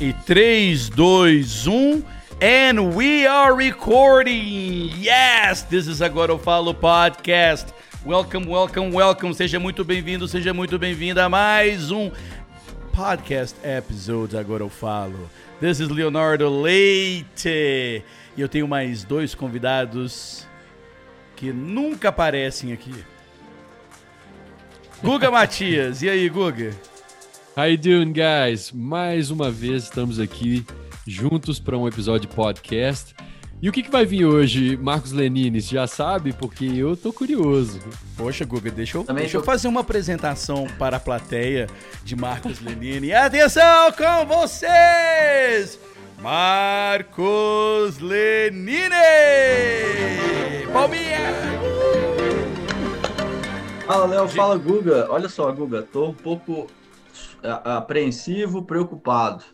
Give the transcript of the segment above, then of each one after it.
E 3, 2, 1. And we are recording! Yes! This is Agora Eu Falo Podcast. Welcome, welcome, welcome. Seja muito bem-vindo, seja muito bem-vinda a mais um podcast episode Agora Eu Falo. This is Leonardo Leite. E eu tenho mais dois convidados que nunca aparecem aqui. Guga Matias. E aí, Guga? How you doing, guys? Mais uma vez estamos aqui juntos para um episódio de podcast. E o que, que vai vir hoje, Marcos Lenini? Você já sabe? Porque eu tô curioso. Poxa, Guga, deixa eu, deixa eu fazer uma apresentação para a plateia de Marcos Lenini. Atenção com vocês! Marcos Lenini! Palminha! Fala, Léo. Fala, Guga. Olha só, Guga, tô um pouco apreensivo, preocupado.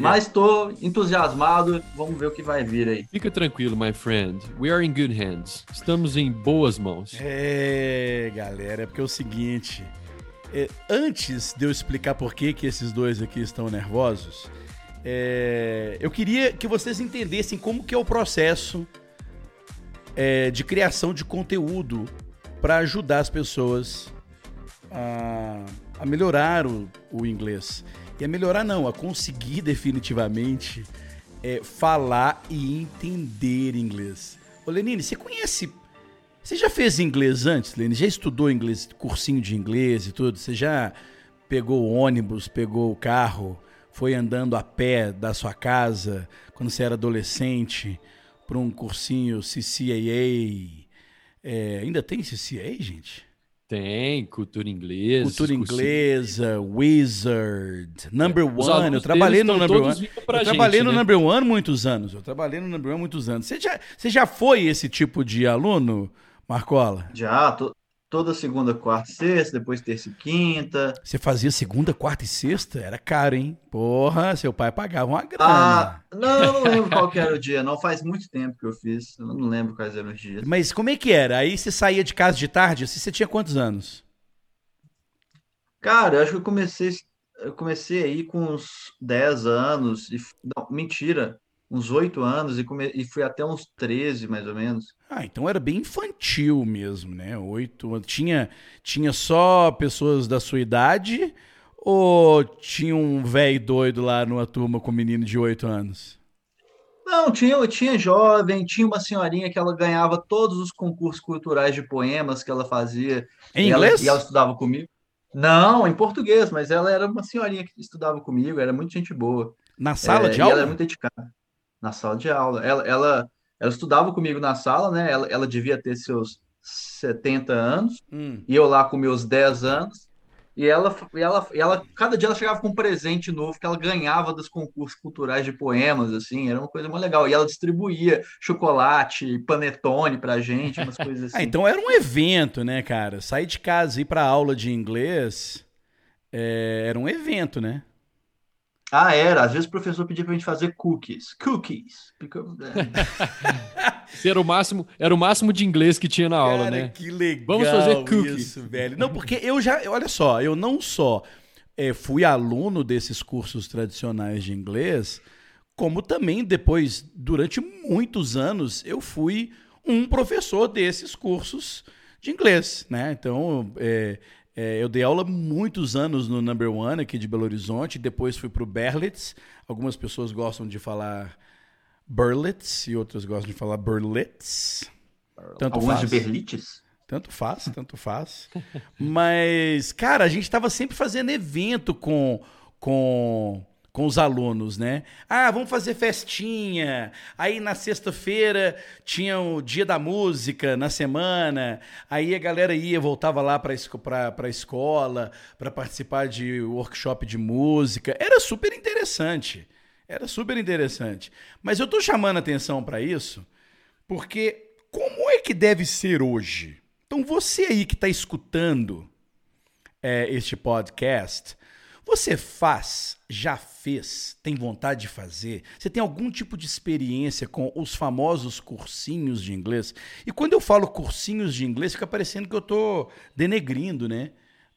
Mas tô entusiasmado. Vamos ver o que vai vir aí. Fica tranquilo, my friend. We are in good hands. Estamos em boas mãos. É, galera, é porque é o seguinte. é, antes de eu explicar por que, que esses dois aqui estão nervosos, é, eu queria que vocês entendessem como que é o processo é, de criação de conteúdo para ajudar as pessoas a, a melhorar o, o inglês. E a melhorar não, a conseguir definitivamente é, falar e entender inglês. Ô Lenine, você conhece você já fez inglês antes, Lene? Já estudou inglês, cursinho de inglês e tudo? Você já pegou o ônibus, pegou o carro, foi andando a pé da sua casa quando você era adolescente para um cursinho CCAA? É, ainda tem CCAA, gente? Tem cultura inglesa. Cultura cursinho. inglesa, Wizard, Number One. Eu trabalhei no Number One. Eu gente, trabalhei no né? Number One muitos anos. Eu trabalhei no Number One muitos anos. Você já, você já foi esse tipo de aluno, Marcola? Já, to- toda segunda, quarta e sexta, depois terça e quinta. Você fazia segunda, quarta e sexta? Era caro, hein? Porra, seu pai pagava uma grana. Ah, não, eu não lembro qual era o dia, não. Faz muito tempo que eu fiz. Eu não lembro quais eram os dias. Mas como é que era? Aí você saía de casa de tarde? Assim, você tinha quantos anos? Cara, eu acho que eu comecei, eu comecei aí com uns 10 anos. E, não, mentira, uns 8 anos e, come, e fui até uns 13, mais ou menos. Ah, então era bem infantil mesmo, né? Oito anos. Tinha, tinha só pessoas da sua idade ou tinha um velho doido lá numa turma com um menino de oito anos? Não, tinha, tinha jovem, tinha uma senhorinha que ela ganhava todos os concursos culturais de poemas que ela fazia. Em E ela- inglês? e ela estudava comigo. Não, em português, mas ela era uma senhorinha que estudava comigo, era muito gente boa. Na sala É, de e ela aula? era muito dedicada na sala de aula. Ela, ela, ela estudava comigo na sala, né? Ela, ela devia ter seus 70 anos, Hum. e eu lá com meus 10 anos. E ela, e ela, e ela, cada dia ela chegava com um presente novo que ela ganhava dos concursos culturais de poemas, assim, era uma coisa muito legal. E ela distribuía chocolate, panetone pra gente, umas coisas assim. Ah, então era um evento, né, cara? Sair de casa e ir pra aula de inglês é, era um evento, né? Ah, era. Às vezes o professor pedia pra gente fazer cookies. Cookies. Because- Esse Era o máximo, era o máximo de inglês que tinha na aula, Cara, né? que legal Vamos fazer cookie. isso, velho. Não, porque eu já, olha só, eu não só eh, fui aluno desses cursos tradicionais de inglês, como também depois, durante muitos anos, eu fui um professor desses cursos de inglês, né? Então, eh, eh, eu dei aula muitos anos no Number One aqui de Belo Horizonte, depois fui pro Berlitz. Algumas pessoas gostam de falar Berlitz e outras gostam de falar Berlitz. Tanto Alguns de faz. Berlites? Tanto faz, tanto faz. Mas, cara, a gente tava sempre fazendo evento com, com, com os alunos, né? Ah, vamos fazer festinha. Aí na sexta-feira tinha o dia da música, na semana. Aí a galera ia, voltava lá pra, pra escola para participar de workshop de música. Era super interessante. Era super interessante. Mas eu tô chamando atenção pra isso porque como é que deve ser hoje? Então, você aí que está escutando é, este podcast, você faz, já fez, tem vontade de fazer? Você tem algum tipo de experiência com os famosos cursinhos de inglês? E quando eu falo cursinhos de inglês, fica parecendo que eu estou denegrindo, né?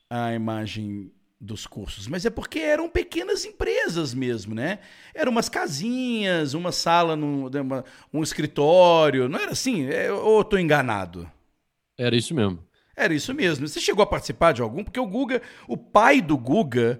A imagem dos cursos, mas é porque eram pequenas empresas mesmo, né? Eram umas casinhas, uma sala, num, uma, um escritório, não era assim? É, ou eu tô enganado? Era isso mesmo. Era isso mesmo. Você chegou a participar de algum? Porque o Guga, o pai do Guga,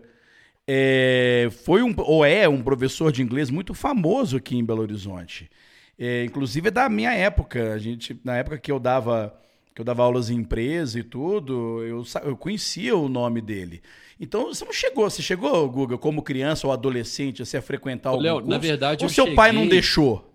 é, foi um, ou é um professor de inglês muito famoso aqui em Belo Horizonte. É, inclusive é da minha época. A gente, na época que eu dava que eu dava aulas em empresa e tudo, eu, eu conhecia o nome dele. Então você não chegou, você chegou, Guga, como criança ou adolescente, assim, a frequentar o Léo, na verdade, ou seu cheguei... pai não deixou?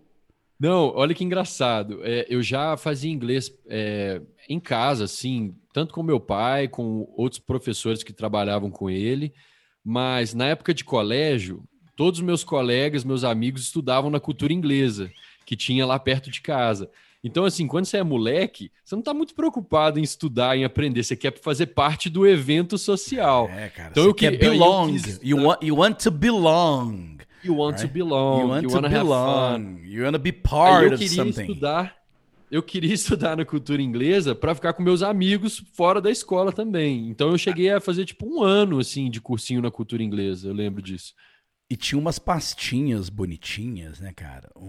Não, olha que engraçado. É, eu já fazia inglês é, em casa, assim, tanto com meu pai, com outros professores que trabalhavam com ele. Mas na época de colégio, todos os meus colegas, meus amigos estudavam na cultura inglesa, que tinha lá perto de casa. Então, assim, quando você é moleque, você não está muito preocupado em estudar, em aprender. Você quer fazer parte do evento social. É, cara. Então, você eu quer que- eu- eu belong. quis- you, want, you want to belong. You want to Right? belong. you want you to have fun. belong. You want to be part eu of queria something. estudar. Eu queria estudar na cultura inglesa para ficar com meus amigos fora da escola também. Então eu cheguei a fazer tipo um ano assim de cursinho na cultura inglesa. Eu lembro disso. E tinha umas pastinhas bonitinhas, né, cara? Um-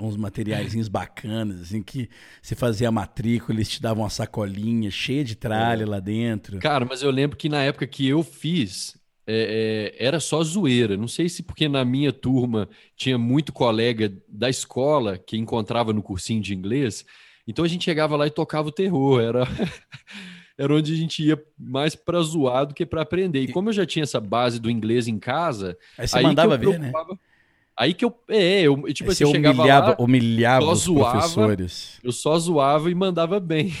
um uns materiaizinhos bacanas, assim, que você fazia a matrícula, eles te davam uma sacolinha cheia de tralha lá dentro. Cara, mas eu lembro que na época que eu fiz é, é, era só zoeira. Não sei se porque na minha turma tinha muito colega da escola que encontrava no cursinho de inglês. Então a gente chegava lá e tocava o terror. Era era onde a gente ia mais para zoar do que para aprender. E como eu já tinha essa base do inglês em casa, Aí você aí mandava eu ver, né? Aí que eu. É, eu, tipo Aí assim, você eu chegava humilhava, lá, humilhava os zoava. professores. eu só zoava e mandava bem.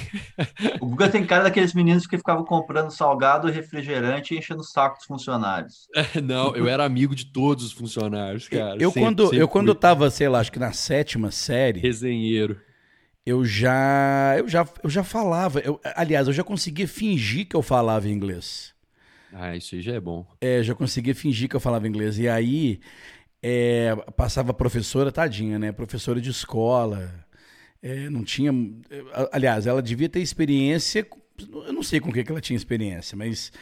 O Guga tem cara daqueles meninos que ficavam comprando salgado e refrigerante e enchendo o saco dos funcionários. Não, eu era amigo de todos os funcionários, cara. eu, Sempre- quando, sempre eu quando fui tava, sei lá, acho que na sétima série, resenheiro. eu já, eu já, eu já falava. eu- aliás, eu já conseguia fingir que eu falava inglês. Ah, isso aí já é bom. É, já conseguia fingir que eu falava inglês. E aí é, passava professora, tadinha, né? Professora de escola. É, não tinha. Aliás, ela devia ter experiência. Eu não sei com o que, que ela tinha experiência, mas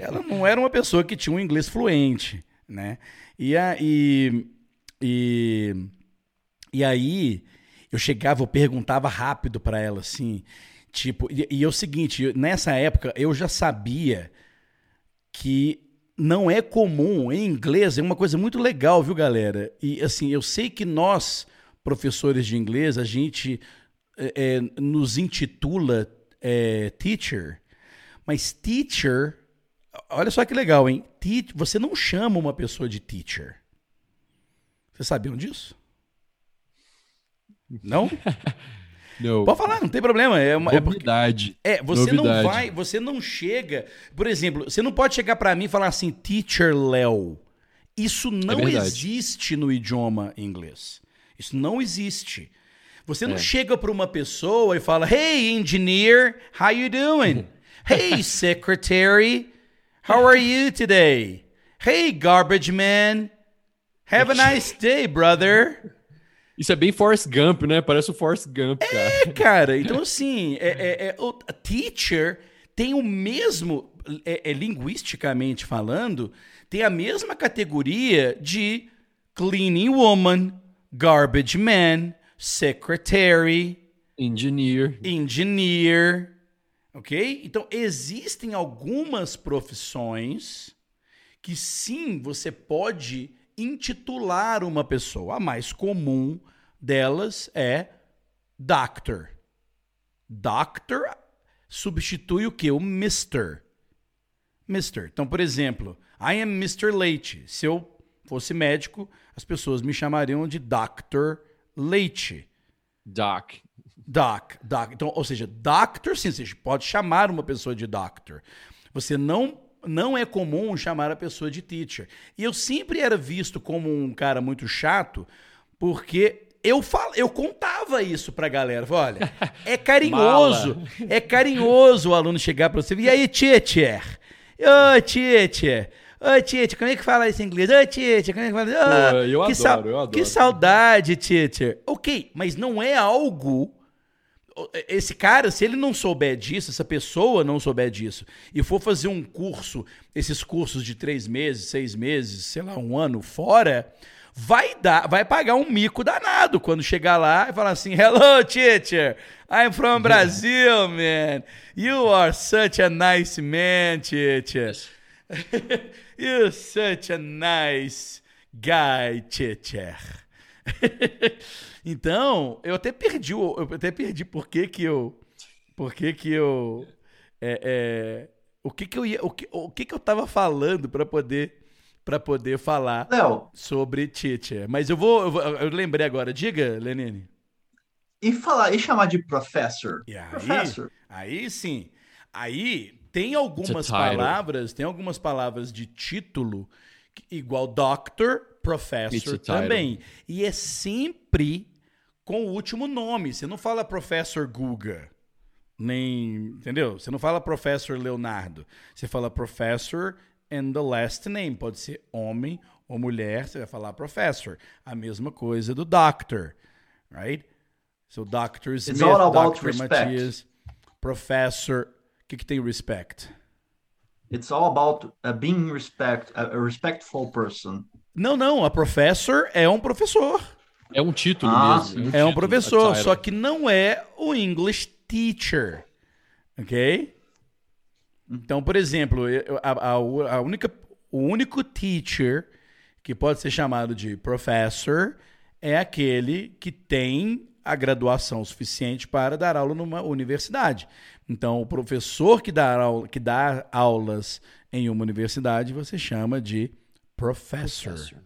ela não era uma pessoa que tinha um inglês fluente, né? E, a, e, e, e aí eu chegava, eu perguntava rápido pra ela, assim, tipo, e, e é o seguinte, nessa época eu já sabia que não é comum em inglês, é uma coisa muito legal, viu, galera? E assim, eu sei que nós, professores de inglês, a gente é, nos intitula é, teacher, mas teacher, olha só que legal, hein? Te- você não chama uma pessoa de teacher. Vocês sabiam disso? Não? Não. Pode falar, não tem problema. É, uma, é porque- Novidade. é, você não vai, você não chega. Por exemplo, você não pode chegar pra mim e falar assim, teacher Léo. Isso não verdade. existe no idioma inglês. Isso não existe. Você não É. chega pra uma pessoa e fala, Hey, engineer, how you doing? hey, secretary, how are you today? Hey, garbage man, have a nice day, brother. Isso é bem Forrest Gump, né? Parece o Forrest Gump, cara. É, cara. Então, assim, é, é- é- o teacher tem o mesmo, é, é, linguisticamente falando, tem a mesma categoria de cleaning woman, garbage man, secretary, Engineer. engineer, ok? Então, existem algumas profissões que sim, você pode intitular uma pessoa. A mais comum delas é doctor. Doctor substitui o que? O Mr. Mr. Então, por exemplo, I am Mr. Leite. Se eu fosse médico, as pessoas me chamariam de Dr. Leite. Doc. Doc, doc. Então, ou seja, doctor, sim, você pode chamar uma pessoa de doctor. Você não não é comum chamar a pessoa de teacher. E eu sempre era visto como um cara muito chato, porque eu fal, eu contava isso pra galera. Olha, é carinhoso, é carinhoso o aluno chegar pra você e aí, teacher? Ô, teacher. Ô, teacher, como é que fala isso em inglês? Ô, teacher, como é que fala? "Ah, Pô, eu adoro, sau- eu adoro. Que saudade, teacher. Ok, mas não é algo esse cara, se ele não souber disso, essa pessoa não souber disso, e for fazer um curso, esses cursos de três meses, seis meses, sei lá, um ano fora, vai dar, vai pagar um mico danado quando chegar lá e falar assim: Hello, teacher, I'm from Brazil, man. You are such a nice man, teacher. You're such a nice guy, teacher. então, eu até perdi, eu até perdi por que que eu, por que que eu, é, é, o que que eu ia, o que, o que que eu tava falando para poder para poder falar Léo, sobre teacher. Mas eu vou, eu vou, eu lembrei agora. Diga, Lenine. e falar, e chamar de professor? E aí, Professor. aí sim. Aí tem algumas title. palavras, tem algumas palavras de título que- igual doctor, professor também. E é sempre com o último nome. Você não fala professor Guga. Nem, entendeu? Você não fala professor Leonardo. Você fala professor and the last name. Pode ser homem ou mulher, você vai falar professor. A mesma coisa do doctor, right? So Dr. Smith, all about Dr. respect. Matias, professor. O que, que tem respect? It's all about uh, being respect, a, a respectful person. Não, não, a professor é um professor. É um título Ah, mesmo. sim. É um título, professor, a title. só que não é o English teacher. Ok? Então, por exemplo, a, a- a única, o único teacher que pode ser chamado de professor é aquele que tem a graduação suficiente para dar aula numa universidade. Então, o professor que dá, aula, que dá aulas em uma universidade você chama de professor. Professor.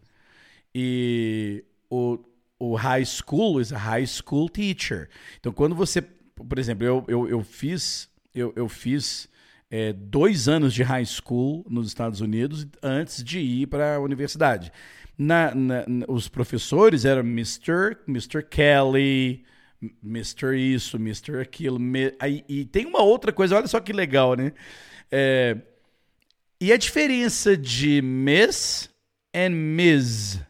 E o, o high school is a high school teacher. Então, quando você, por exemplo, eu, eu, eu fiz, eu, eu fiz é, dois anos de high school nos Estados Unidos antes de ir para a universidade. Na, na- na- os professores eram Mr. Mr. Kelly, Mr. Isso, Mr. Aquilo. me- aí- e tem uma outra coisa, olha só que legal, né? É, e a diferença de Miss and Ms?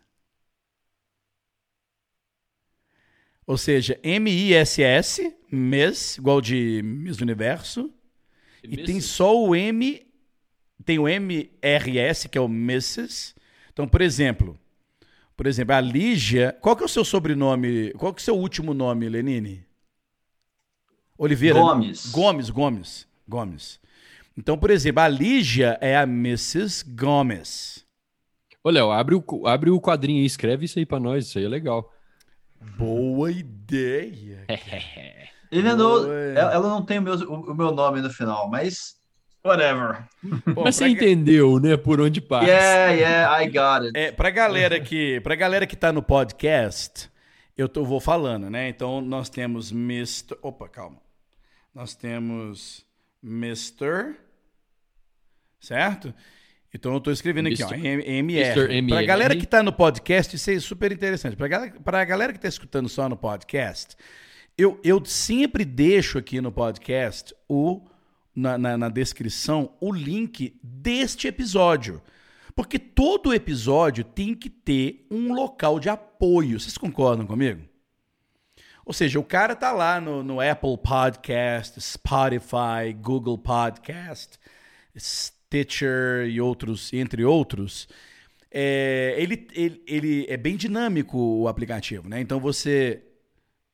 Ou seja, M-I-S-S, Miss, igual de Miss Universo. E tem só o M, tem o M-R-S, que é o Mrs. Então, por exemplo, por exemplo, a Lígia, qual que é o seu sobrenome, qual que é o seu último nome, Lenine? Oliveira? Gomes. Gomes, Gomes, Gomes. Então, por exemplo, a Lígia é a Mrs. Gomes. Ô, Léo, abre o, abre o quadrinho aí, escreve isso aí pra nós, isso aí é legal. Boa ideia. Even though Oi. ela, não tem o meu, o, meu nome no final, mas whatever. Bom, Mas você entendeu, né, por onde passa. Yeah, yeah, I got it. É, pra galera que, pra galera que tá no podcast, eu tô, vou falando, né? Então nós temos Mr. Opa, calma. Nós temos Mr. Certo? Então eu tô escrevendo aqui, ó, Mr. M- MR. Mr. Pra galera que tá no podcast, isso é super interessante. Pra galera, pra galera que tá escutando só no podcast, eu, eu sempre deixo aqui no podcast o na, na, na descrição o link deste episódio. Porque todo episódio tem que ter um local de apoio. Vocês concordam comigo? Ou seja, o cara tá lá no, no Apple Podcast, Spotify, Google Podcast, Stitcher e outros, entre outros. É, ele, ele, ele é bem dinâmico o aplicativo, né? Então você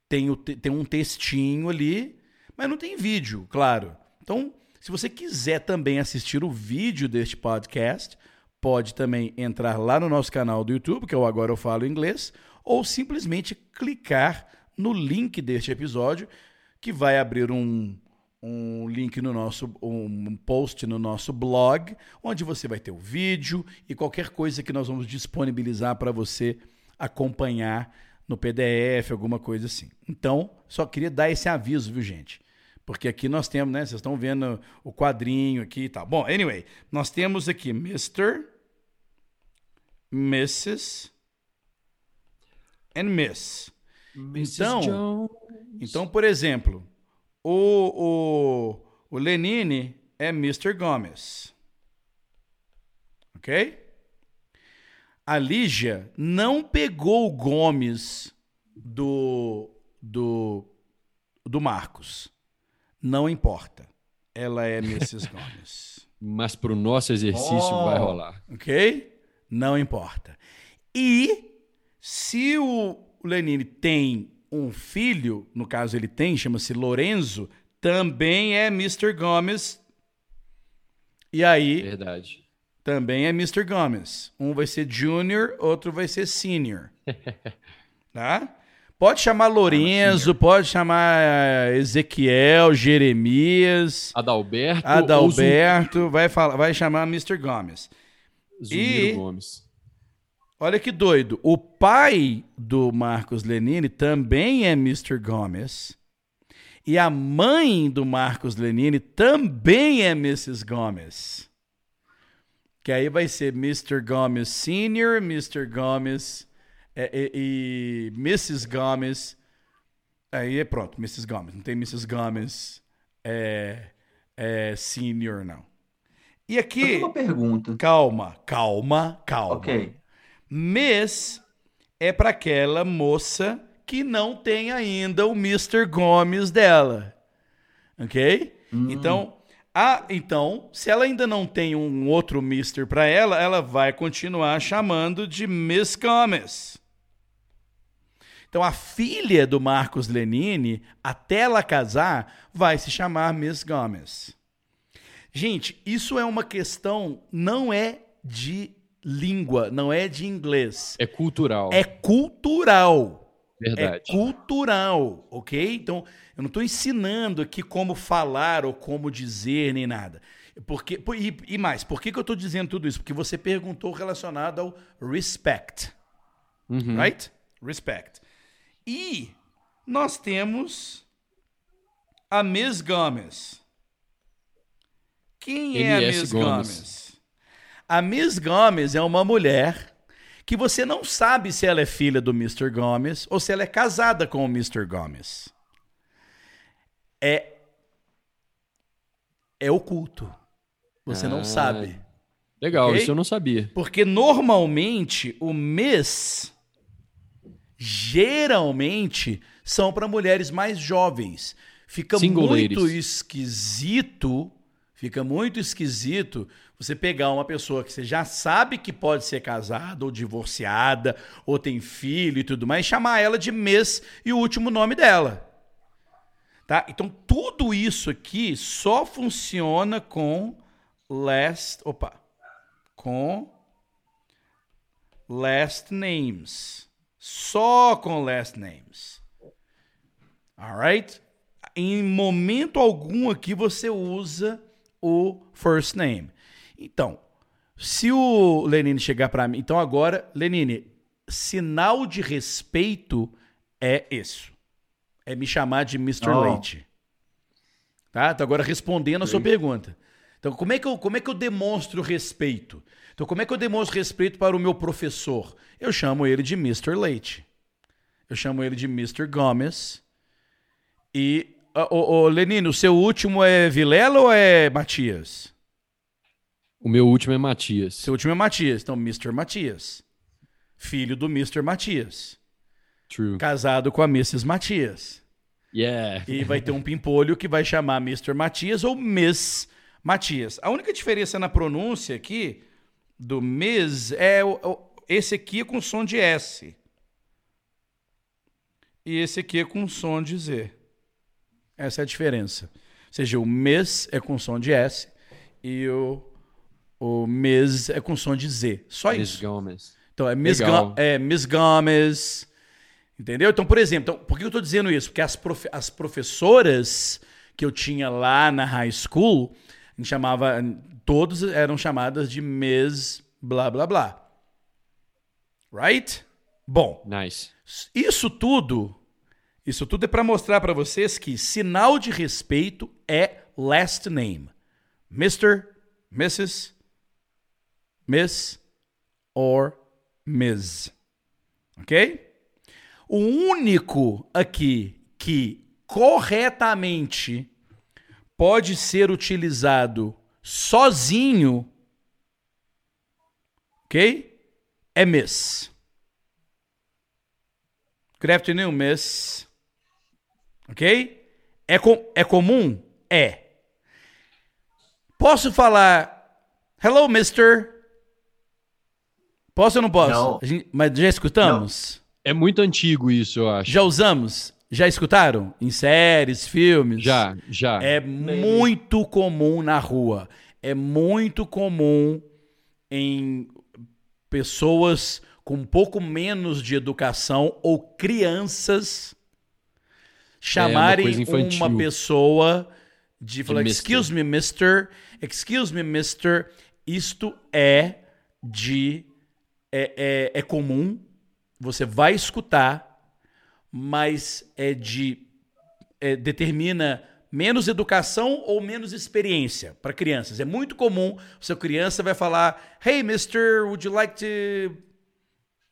tem, o, te- tem um textinho ali, mas não tem vídeo, claro. Então, se você quiser também assistir o vídeo deste podcast, pode também entrar lá no nosso canal do YouTube, que é o Agora Eu Falo Inglês, ou simplesmente clicar no link deste episódio, que vai abrir um, um link no nosso um post no nosso blog, onde você vai ter o vídeo e qualquer coisa que nós vamos disponibilizar para você acompanhar no PDF, alguma coisa assim. Então, só queria dar esse aviso, viu, gente? Porque aqui nós temos, né? Vocês estão vendo o quadrinho aqui e tal. Bom, anyway, nós temos aqui Mr., Mrs. and Miss. Mrs. Então- Jones. Então, por exemplo, o, o, o Lenine é Mr. Gomes. Ok? A Lígia não pegou o Gomes do, do do Marcos. Não importa. Ela é Mrs. Gomes. Mas para o nosso exercício Oh. vai rolar. Ok? Não importa. E se o Lenine tem um filho, no caso ele tem, chama-se Lorenzo, também é Mr. Gomes. E aí Verdade. também é Mr. Gomes. Um vai ser Junior, outro vai ser Senior. tá? Pode chamar Lorenzo, pode chamar eh, Ezequiel, Jeremias, Adalberto. Adalberto, vai, falar, vai chamar Mr. Gomes. Zumiro E- Gomes. Olha que doido. O pai do Marcos Lenine também é Mr. Gomes. E a mãe do Marcos Lenine também é Mrs. Gomes. Que aí vai ser Mr. Gomes Senior, Mr. Gomes é, e, e Mrs. Gomes. Aí é pronto, Mrs. Gomes. Não tem Mrs. Gomes é, é, Senior, não. E aqui. uma pergunta. Calma, calma, calma. Ok. Miss é para aquela moça que não tem ainda o Mr. Gomes dela. Ok? Então, a, então, se ela ainda não tem um outro Mr. para ela, ela vai continuar chamando de Miss Gomes. Então, a filha do Marcos Lenine, até ela casar, vai se chamar Miss Gomes. Gente, isso é uma questão, não é de língua, não é de inglês. É cultural. É cultural. Verdade. É cultural, ok? Então, eu não estou ensinando aqui como falar ou como dizer nem nada. Porque, por- e, e mais, por que, que eu estou dizendo tudo isso? Porque você perguntou relacionado ao respect, Uhum. right? Respect. E nós temos a Miss Gomes. Quem é a Miss Gomes. Gomes? A Miss Gomes é uma mulher que você não sabe se ela é filha do Mr. Gomes ou se ela é casada com o Mr. Gomes. É é oculto. Você não Ah. sabe. Legal, Ok? isso eu não sabia. Porque normalmente o Miss geralmente são para mulheres mais jovens. Fica muito esquisito, fica muito esquisito você pegar uma pessoa que você já sabe que pode ser casada ou divorciada ou tem filho e tudo mais, e chamar ela de Miss e o último nome dela. Tá? Então tudo isso aqui só funciona com last, opa, com last names. Só com last names. Alright? Em momento algum aqui você usa o first name. Então, se o Lenine chegar para mim, então agora, Lenine, sinal de respeito é isso. É me chamar de Mr. Oh. Leite. Tá? Então agora respondendo a sua pergunta. Então, como é, que eu, como é que eu demonstro respeito? Então, como é que eu demonstro respeito para o meu professor? Eu chamo ele de Mr. Leite. Eu chamo ele de Mr. Gomes. E, ô, Lenino, o seu último é Vilela ou é Matias? O meu último é Matias. Seu último é Matias. Então, Mr. Matias. Filho do Mr. Matias. True. Casado com a Mrs. Matias. Yeah. E vai ter um pimpolho que vai chamar Mr. Matias ou Miss Matias. A única diferença na pronúncia aqui do Miss é o, o- esse aqui é com som de S. E esse aqui é com som de Z. Essa é a diferença. Ou seja, o Miss é com som de S e o, o Miss é com som de Z. Só Miss isso. Gomes. Então, é Miss, Legal. Go- é Miss Gomes. Entendeu? Então, por exemplo, então, por que eu tô dizendo isso? Porque as, profe- as professoras que eu tinha lá na high school, a gente chamava. Todos eram chamadas de Miss blá blá blá. Right? Bom, Nice. isso tudo, isso tudo é para mostrar para vocês que sinal de respeito é last name. Mr., Mrs., Miss or Ms. Ok? O único aqui que corretamente pode ser utilizado sozinho, ok? É Miss. Good afternoon, Miss. Ok? É, com, é comum? É. Posso falar Hello, mister? Posso ou não posso? Não. A gente- mas já escutamos? É muito antigo isso, eu acho. Já usamos? Já escutaram? Em séries, filmes? Já, já. É muito comum na rua. É muito comum em pessoas com um pouco menos de educação ou crianças chamarem coisa infantil. uma pessoa de falar, mister. excuse me, mister, excuse me, mister. Isto é de. É, é, é comum, você vai escutar, mas é de é, determina menos educação ou menos experiência para crianças. É muito comum, sua criança vai falar: "Hey, mister, would you like to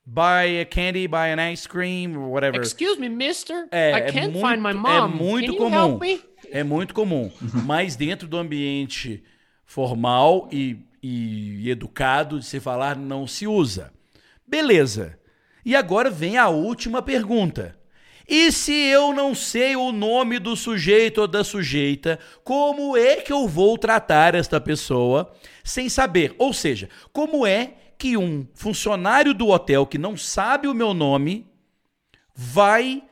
buy a candy, buy an ice cream or whatever?" Excuse me, mister. É, I é can't muito- find my é mom. muito Can comum. you help me? É muito comum. Mas dentro do ambiente formal e, e educado de se falar, não se usa. Beleza. E agora vem a última pergunta. E se eu não sei o nome do sujeito ou da sujeita, como é que eu vou tratar esta pessoa sem saber? Ou seja, como é que um funcionário do hotel que não sabe o meu nome vai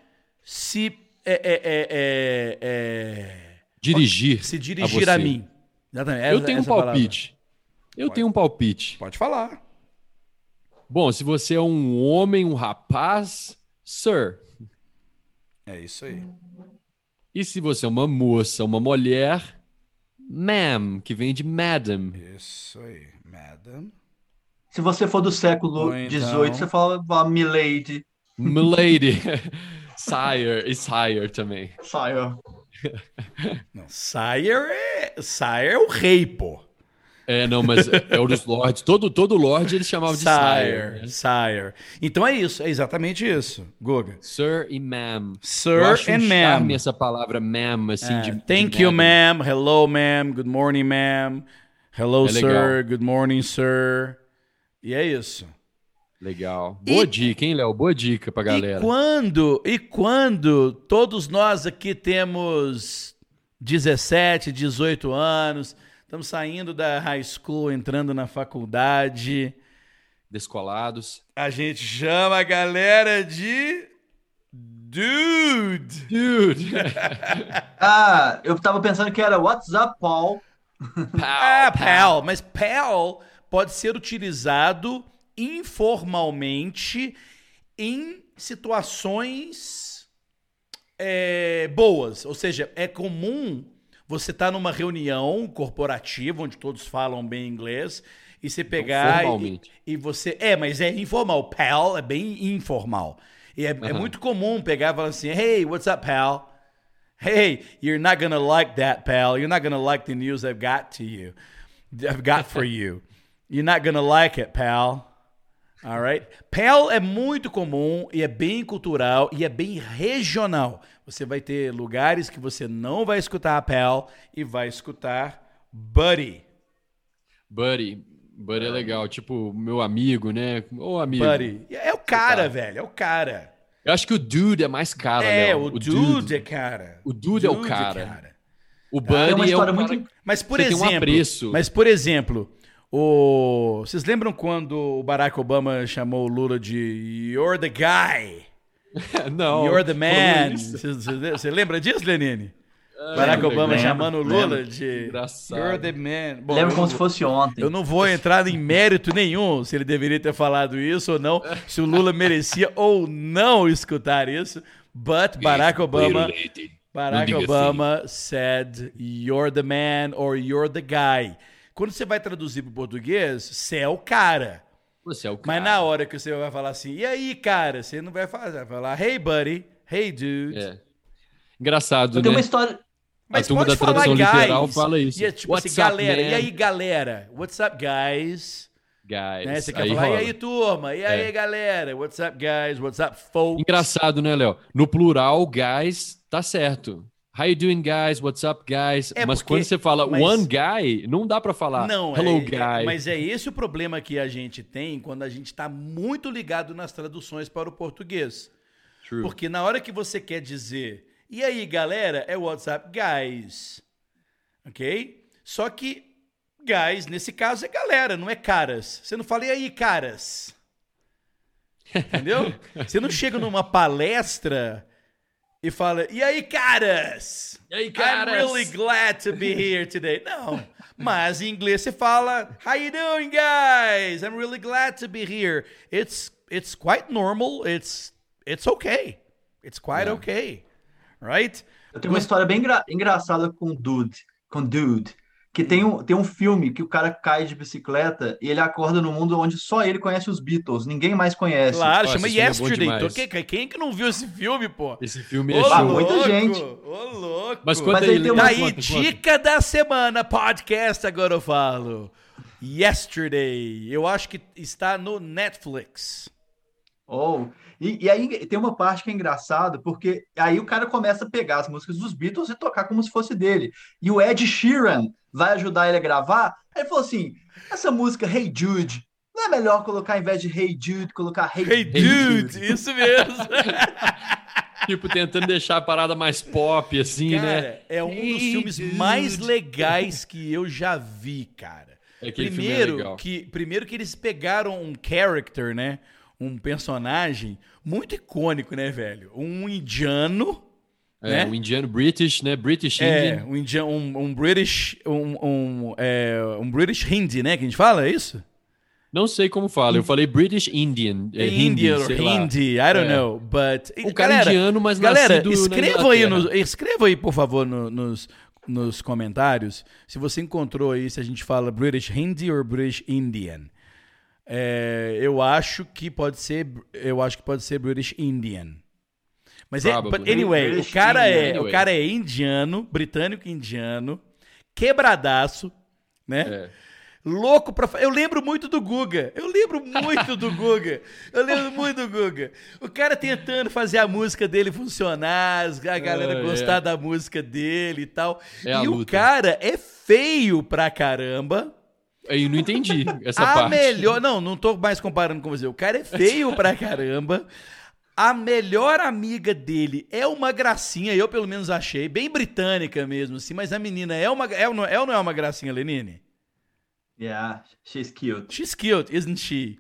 se é, é, é, é, é, Dirigir. se a dirigir você. a, mim. Exatamente. Eu essa- tenho um essa palavra. palpite. Eu tenho um palpite. Pode falar. Bom, se você é um homem, um rapaz, sir. É isso aí. E se você é uma moça, uma mulher, ma'am, que vem de madam. Isso aí, madam. Se você for do século Ou então- XVIII, você fala, fala milady. Milady. sire e sire também. Saia. Não, sire é, sire é o rei, pô. É, não, mas é o dos lords. Todo, todo lord eles chamavam de sire. Sire, né? sire. Então é isso, é exatamente isso, Guga. Sir e ma'am. Sir Eu acho um and charme ma'am. essa palavra ma'am, assim, É, de thank de you, ma'am. Hello, ma'am. Good morning, ma'am. Hello, É sir. legal. Good morning, sir. E é isso. Legal. Boa E- dica, hein, Léo? Boa dica pra galera. E quando, e quando todos nós aqui temos 17, 18 anos, estamos saindo da high school, entrando na faculdade, Descolados. a gente chama a galera de dude. Dude! Ah, eu tava pensando que era WhatsApp, Paul. Ah, pal, mas pal pode ser utilizado informalmente em situações é, boas. Ou seja, é comum você estar numa reunião corporativa onde todos falam bem inglês e você pegar e, formalmente. e você é, mas é informal. Pal é bem informal. E é, é Aham. muito comum pegar e falar assim, hey, what's up, pal? Hey, you're not gonna like that, pal. You're not gonna like the news I've got to you. I've got for you. You're not gonna like it, pal. All right? Pal é muito comum e é bem cultural e é bem regional. Você vai ter lugares que você não vai escutar pal e vai escutar buddy. Buddy. Buddy é legal. Tipo, meu amigo, né? Ô, amigo. Buddy. É o cara, Tá. velho. É o cara. Eu acho que o dude é mais cara, é, Léo. o, dude, é cara. O dude é o cara. O Tem Buddy uma é o história cara... muito. Mas por Você tem um exemplo, apreço. mas por exemplo, o vocês lembram quando o Barack Obama chamou o Lula de You're the guy, Não. You're the man? Você- lembra disso, Lenine? Ah, Barack. Obama lembro, chamando o Lula lembro. de Engraçado. You're the man. Bom, Lembro eu como se fosse ontem. Eu não vou entrar em mérito nenhum se ele deveria ter falado isso ou não, se o Lula merecia ou não escutar isso. But Barack Obama Barack diga Obama said, "You're the man" or "You're the guy". Quando você vai traduzir para o português, você é o cara. Você é o cara. Mas na hora que você vai falar assim, e aí, cara, você não vai fazer, vai falar, hey, buddy, hey, dude. É. Engraçado, né? uma história. A turma da tradução literal fala isso. E é tipo What's assim, up, galera, man? e aí, galera? What's up, guys? Guys. Né? Você quer Aí falar, rola. e aí, turma? E aí, É. galera? What's up, guys? What's up, folks? Engraçado, né, Léo? No plural, guys, tá certo. How you doing, guys? What's up, guys? É, mas porque- quando você fala mas- one guy, não dá pra falar Não, hello, é, guy. é- mas é esse o problema que a gente tem quando a gente está muito ligado nas traduções para o português. True. Porque na hora que você quer dizer, E aí, galera, é WhatsApp guys. Ok? Só que guys, nesse caso, é galera, não é caras. Você não fala, e aí, caras? Entendeu? Você não chega numa palestra e fala, e aí, caras? E aí, caras? I'm really glad to be here today. Não. Mas em inglês você fala, How you doing, guys? I'm really glad to be here. It's it's quite normal. It's it's okay. It's quite Yeah. okay. Right? Eu tenho uma história bem engra- engraçada com Dude, com Dude, que tem um, tem um filme que o cara cai de bicicleta e ele acorda no mundo onde só ele conhece os Beatles, ninguém mais conhece. Claro, Nossa, chama é Yesterday. Então, quem, quem que não viu esse filme, pô? Esse filme Ô, é Ah, show. muita louco, gente. Ô, louco. Mas conta Mas aí, ele tem uma- Daí, conta, conta. dica da semana, podcast, agora eu falo. Yesterday. Eu acho que está no Netflix. Oh, e, e aí tem uma parte que é engraçada, porque aí o cara começa a pegar as músicas dos Beatles e tocar como se fosse dele. E o Ed Sheeran vai ajudar ele a gravar. Aí ele falou assim: essa música Hey Jude, não é melhor colocar, em vez de Hey Jude, colocar Hey, Hey, dude, isso mesmo. Tipo, tentando deixar a parada mais pop, assim, né? Cara, é um dos Hey, filmes dude. mais legais que eu já vi, cara. É Primeiro legal. que, primeiro que eles pegaram um character, né? Um personagem muito icônico, né, velho? Um indiano, É, né? um indiano British, né? British É, Indian. um, indiano, um, um British, um, um, é, um British Hindi, né? Que a gente fala, é isso? Não sei como fala. Eu falei British Indian. É, hindi, Indian lá. Hindi, I don't É. know, but... O cara indiano, mas Galera, escrevam aí, no, escreva aí, por favor, no- nos, nos comentários, se você encontrou aí, se a gente fala British Hindi ou British Indian. É, eu acho que pode ser, eu acho que pode ser British Indian. Mas é, anyway, British o cara Indian, é, anyway. o cara é indiano, britânico indiano, quebradaço, né? É. Louco pra. Eu lembro muito do Guga. Eu lembro muito do Guga. Eu lembro muito do Guga. O cara tentando fazer a música dele funcionar, a galera É, gostar é. da música dele e tal. É e o luta. cara é feio pra caramba. Eu não entendi essa a parte. melhor. Não, não tô mais comparando com você. O cara é feio pra caramba. A melhor amiga dele é uma gracinha, eu pelo menos achei, bem britânica mesmo, assim, mas a menina é uma. É, ou não é ou não é uma gracinha, Lenine? Yeah, she's cute. She's cute, isn't she?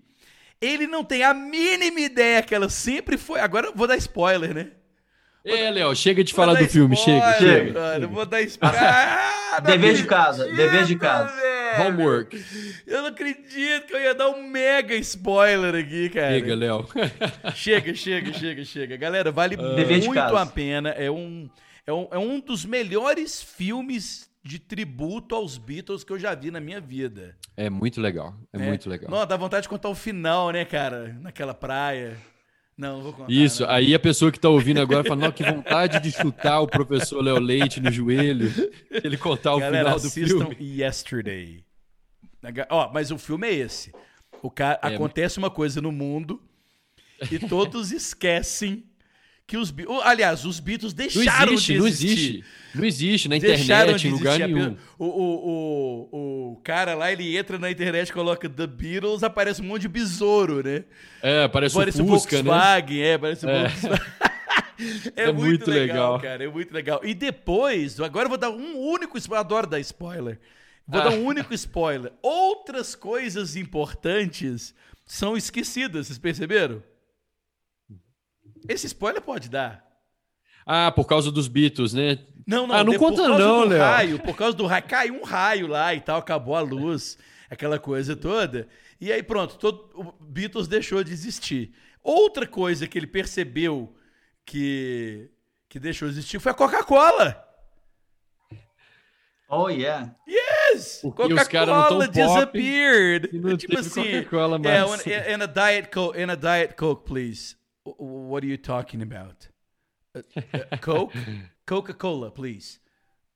Ele não tem a mínima ideia que ela sempre foi. Agora eu vou dar spoiler, né? É, Léo, chega de falar do filme. spoiler, Chega, chega. Mano, vou dar spoiler. Ah, Dever de casa, dever de casa. velho. Homework. Eu não acredito que eu ia dar um mega spoiler aqui, cara. Chega, Léo. Chega, chega, chega, chega. Galera, vale Dever de muito a pena. É um, é, um, é um dos melhores filmes de tributo aos Beatles que eu já vi na minha vida. É muito legal. É, muito legal. Não, dá vontade de contar o final, né, cara? Naquela praia. Não, vou contar. Isso, não. aí a pessoa que tá ouvindo agora fala, não, que vontade de chutar o professor Léo Leite no joelho, ele contar o Galera, final do assistam filme. Yesterday. Ó, mas o filme é esse. O cara, É. acontece uma coisa no mundo e todos esquecem que os. Aliás, os Beatles Não deixaram existe, de não existir. existe. Não existe na Deixaram internet, em lugar nenhum. O, o, o, o cara lá, ele entra na internet, coloca The Beatles, aparece um monte de besouro, né? É, parece Parece o o Fusca, né? Volkswagen, é, parece o É. Volkswagen. É, É muito, muito legal, legal. cara, é muito legal. E depois, agora eu vou dar um único spoiler, adoro dar spoiler. Vou Ah. dar um único spoiler. Outras coisas importantes são esquecidas, vocês perceberam? Esse spoiler pode dar. Ah, por causa dos Beatles, né? Não, não, Ah, não de- conta por causa não, do Léo. raio, por causa do raio, caiu um raio lá e tal, acabou a luz, aquela coisa toda. E aí pronto, todo, o Beatles deixou de existir. Outra coisa que ele percebeu que que deixou de existir foi a Coca-Cola. Oh, yeah. Yes! Coca-Cola disappeared. não tipo assim, Coca-Cola é, mais. and, and a diet coke, and a diet coke, please. What are you talking about? Uh, uh, coke, Coca-Cola, please.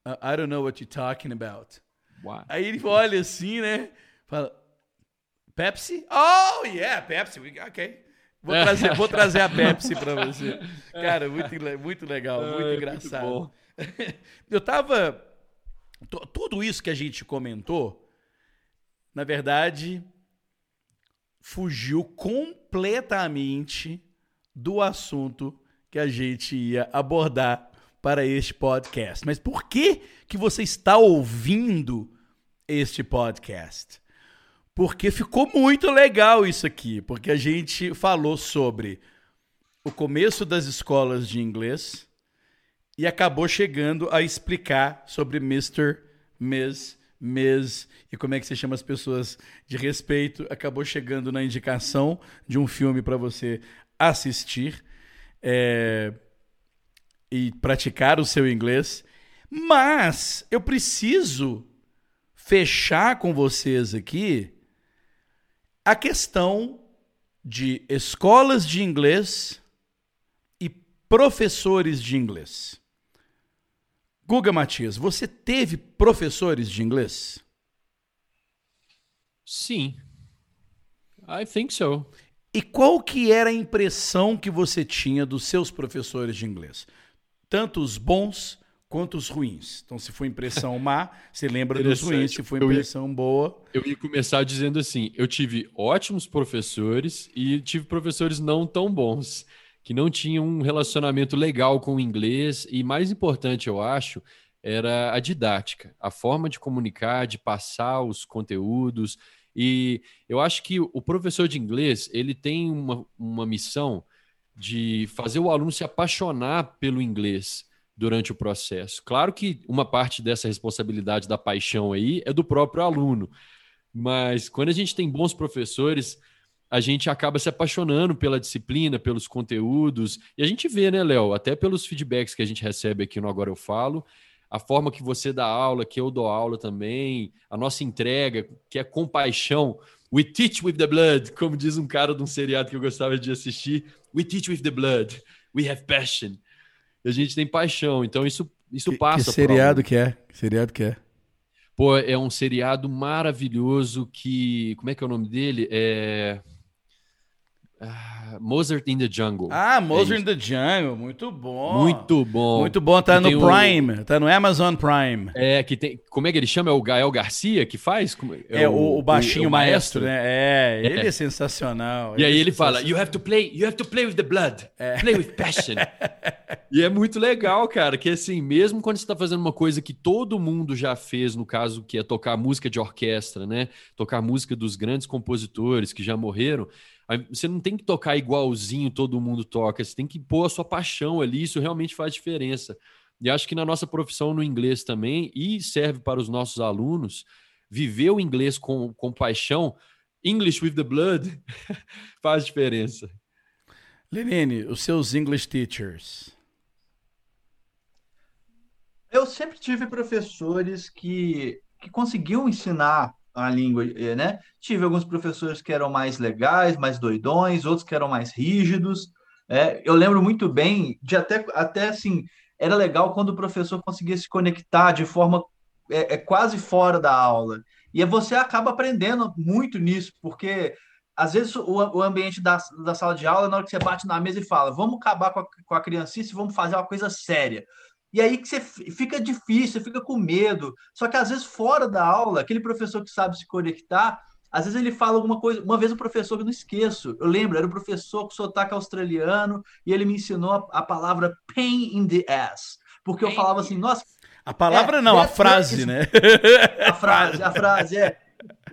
Uh, I don't know what you're talking about. Uau. Aí ele olha assim, né? Fala, Pepsi? Oh, yeah, Pepsi. Ok. Vou trazer, vou trazer a Pepsi pra você. Cara, muito, muito legal, muito engraçado. bom. Eu tava. Tudo isso que a gente comentou, na verdade, fugiu completamente do assunto que a gente ia abordar para este podcast. Mas por que que você está ouvindo este podcast? Porque ficou muito legal isso aqui, porque a gente falou sobre o começo das escolas de inglês e acabou chegando a explicar sobre Mr., Miss, Miss e como é que se chama as pessoas de respeito. Acabou chegando na indicação de um filme para você assistir é, e praticar o seu inglês. Mas eu preciso fechar com vocês aqui a questão de escolas de inglês e professores de inglês. Guga Matias, você teve professores de inglês? Sim. I think so. E qual que era a impressão que você tinha dos seus professores de inglês? Tanto os bons quanto os ruins. Então, se foi impressão má, você lembra dos ruins. Se foi impressão eu ia, boa. Eu ia começar dizendo assim: eu tive ótimos professores e tive professores não tão bons, que não tinham um relacionamento legal com o inglês. E mais importante, eu acho, era a didática, a forma de comunicar, de passar os conteúdos. E eu acho que o professor de inglês ele tem uma, uma missão de fazer o aluno se apaixonar pelo inglês durante o processo. Claro que uma parte dessa responsabilidade da paixão aí é do próprio aluno, mas quando a gente tem bons professores, a gente acaba se apaixonando pela disciplina, pelos conteúdos, e a gente vê, né, Léo, até pelos feedbacks que a gente recebe aqui no Agora Eu Falo, a forma que você dá aula, que eu dou aula também, a nossa entrega, que é compaixão. We teach with the blood, como diz um cara de um seriado que eu gostava de assistir. We teach with the blood. We have passion a gente tem paixão. Então isso, isso que, passa. Que seriado que é? Que seriado que é? Pô, é um seriado maravilhoso que. Como é que é o nome dele? É. Ah, Mozart in the Jungle. Ah, Mozart é in the Jungle, muito bom. Muito bom. Muito bom, tá no Prime, o... tá no Amazon Prime. É, que tem. Como é que ele chama? É o Gael Garcia que faz? É, é o, o, baixinho o, maestro, maestro, né? É, é, ele é sensacional. E aí é ele fala: You have to play, you have to play with the blood. É. Play with passion. e é muito legal, cara, que assim, mesmo quando você tá fazendo uma coisa que todo mundo já fez, no caso, que é tocar música de orquestra, né? Tocar música dos grandes compositores que já morreram você não tem que tocar igualzinho todo mundo toca, você tem que pôr a sua paixão ali, isso realmente faz diferença. E acho que na nossa profissão no inglês também, e serve para os nossos alunos, viver o inglês com, com paixão, English with the blood, faz diferença. Lenine, os seus English teachers. Eu sempre tive professores que, que conseguiam ensinar a língua, eh, né? Tive alguns professores que eram mais legais, mais doidões, outros que eram mais rígidos. É, eu lembro muito bem de até, até assim, era legal quando o professor conseguia se conectar de forma é, é quase fora da aula. E você acaba aprendendo muito nisso, porque às vezes o, o ambiente da, da sala de aula, na hora que você bate na mesa e fala, vamos acabar com a, com a criancice, vamos fazer uma coisa séria. E aí que você fica difícil, você fica com medo. Só que às vezes fora da aula, aquele professor que sabe se conectar, às vezes ele fala alguma coisa. Uma vez o professor, eu não esqueço, eu lembro, era o professor com sotaque australiano e ele me ensinou a, a palavra pain in the ass. Porque eu falava assim, nossa. A palavra é, não, a frase, né? A frase, a frase, é.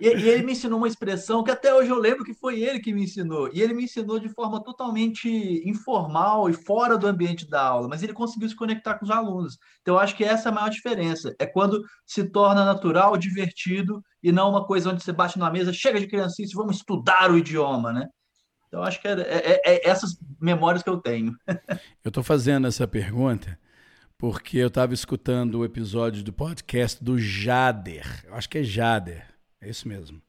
E, e, ele me ensinou uma expressão que até hoje eu lembro que foi ele que me ensinou. E ele me ensinou de forma totalmente informal e fora do ambiente da aula, mas ele conseguiu se conectar com os alunos. Então, eu acho que essa é a maior diferença. É quando se torna natural, divertido e não uma coisa onde você bate na mesa, chega de criancice, vamos estudar o idioma, né? Então, acho que é, é, é essas memórias que eu tenho. eu estou fazendo essa pergunta porque eu estava escutando o episódio do podcast do Jader. Eu acho que é Jader é isso mesmo.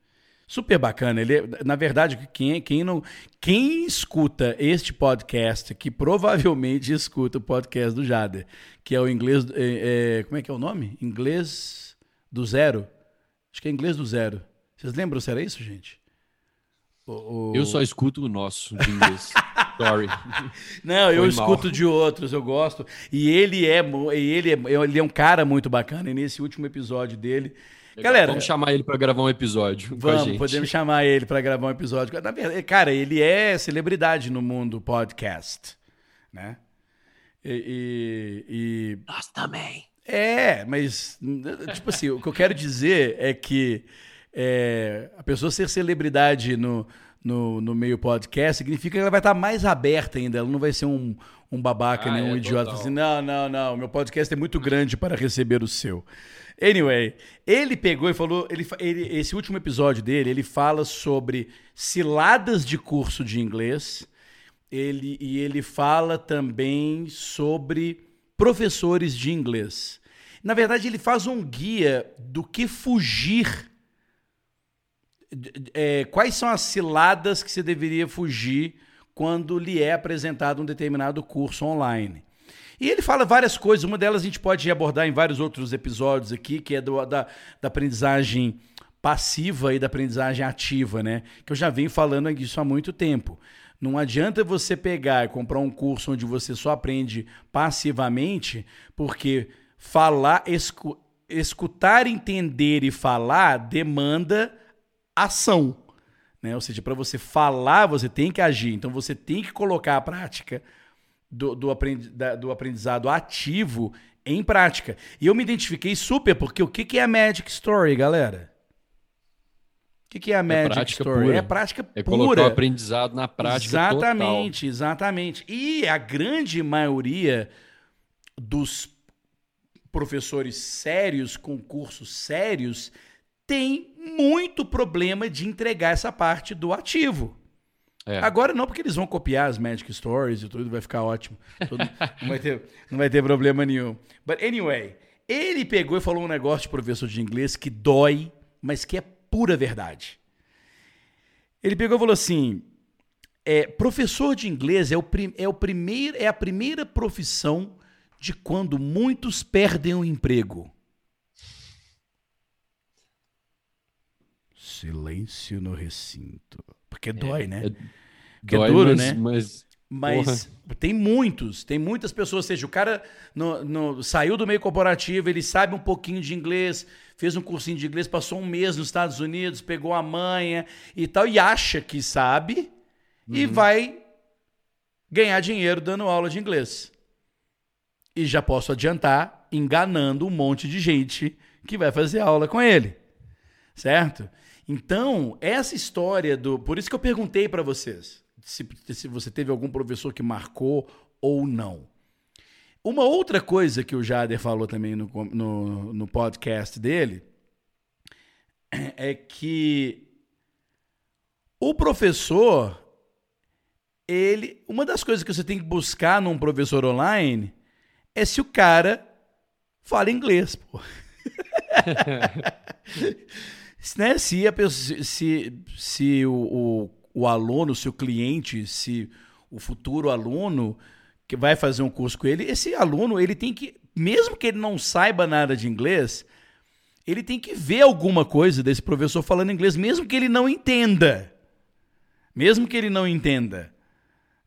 Super bacana. Ele, é, na verdade, quem, quem, não, quem escuta este podcast, que provavelmente escuta o podcast do Jader, que é o inglês. É, é, como é que é o nome? Inglês do zero. Acho que é inglês do zero. Vocês lembram se era isso, gente? O, o... Eu só escuto o nosso de inglês. Sorry. Não, eu escuto de outros, eu gosto. E ele é, ele é, ele é um cara muito bacana. E nesse último episódio dele, Legal. Galera, vamos chamar ele para gravar um episódio. Vamos, podemos chamar ele para gravar um episódio. Na verdade, cara, ele é celebridade no mundo podcast, né? E, e, e- Nós também. É, mas, tipo assim, o que eu quero dizer é que é, a pessoa ser celebridade no, no, no meio podcast significa que ela vai estar mais aberta ainda. Ela não vai ser um, um babaca, Ah, nem um é, idiota. total. Assim, não, não, não. Meu podcast é muito grande para receber o seu. Anyway, ele pegou e falou. Ele, ele- esse último episódio dele, ele fala sobre ciladas de curso de inglês. Ele, e ele fala também sobre professores de inglês. Na verdade, ele faz um guia do que fugir. É, quais são as ciladas que você deveria fugir quando lhe é apresentado um determinado curso online? E ele fala várias coisas, uma delas a gente pode abordar em vários outros episódios aqui, que é do- da, da aprendizagem passiva e da aprendizagem ativa, né? Que eu já venho falando disso há muito tempo. Não adianta você pegar e comprar um curso onde você só aprende passivamente, porque falar, escu- escutar, entender e falar demanda ação. Né? Ou seja, para você falar, você tem que agir. Então você tem que colocar a prática do, do, aprendi- da- do aprendizado ativo em prática. E eu me identifiquei super, porque o que, que é a Magic Story, galera? O que, que é a Magic prática Story? pura. É prática É pura. colocar o aprendizado na prática Exatamente, exatamente. E a grande maioria dos professores sérios, com cursos sérios, tem muito problema de entregar essa parte do ativo. É. Agora não, porque eles vão copiar as Magic Stories e tudo, vai ficar ótimo. Tudo- não, vai ter, não vai ter problema nenhum. But anyway, ele pegou e falou um negócio de professor de inglês que dói, mas que é pura verdade. Ele pegou e falou assim: é, professor de inglês é, o prim- é, o primeiro, é a primeira profissão de quando muitos perdem o emprego. Silêncio no recinto. Porque dói, né? Porque é Dói, duro, mas, né? mas Mas tem muitos, tem muitas pessoas. Ou seja, o cara no- no- saiu do meio corporativo, ele sabe um pouquinho de inglês, fez um cursinho de inglês, passou um mês nos Estados Unidos, pegou a manha e tal, e acha que sabe e vai ganhar dinheiro dando aula de inglês. E já posso adiantar, enganando um monte de gente que vai fazer aula com ele. Certo? Então, essa história do. Por isso que eu perguntei para vocês se, se você teve algum professor que marcou ou não. Uma outra coisa que o Jader falou também no, no, no podcast dele é que o professor, ele. Uma das coisas que você tem que buscar num professor online é se o cara fala inglês, pô. né? Se a pessoa, se, se o, o, o aluno, se o cliente, se o futuro aluno que vai fazer um curso com ele, esse aluno, ele tem que, mesmo que ele não saiba nada de inglês, ele tem que ver alguma coisa desse professor falando inglês, mesmo que ele não entenda. Mesmo que ele não entenda.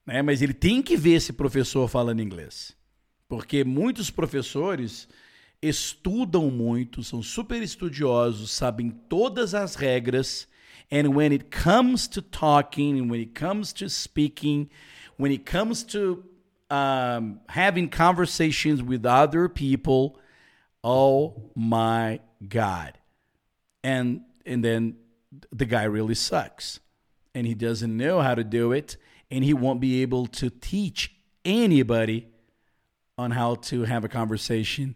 Né? Mas ele tem que ver esse professor falando inglês. Porque muitos professores estudam muito, são super estudiosos, sabem todas as regras. And when it comes to talking, when it comes to speaking, when it comes to um, having conversations with other people, oh my God. And, and then the guy really sucks. And he doesn't know how to do it. And he won't be able to teach anybody on how to have a conversation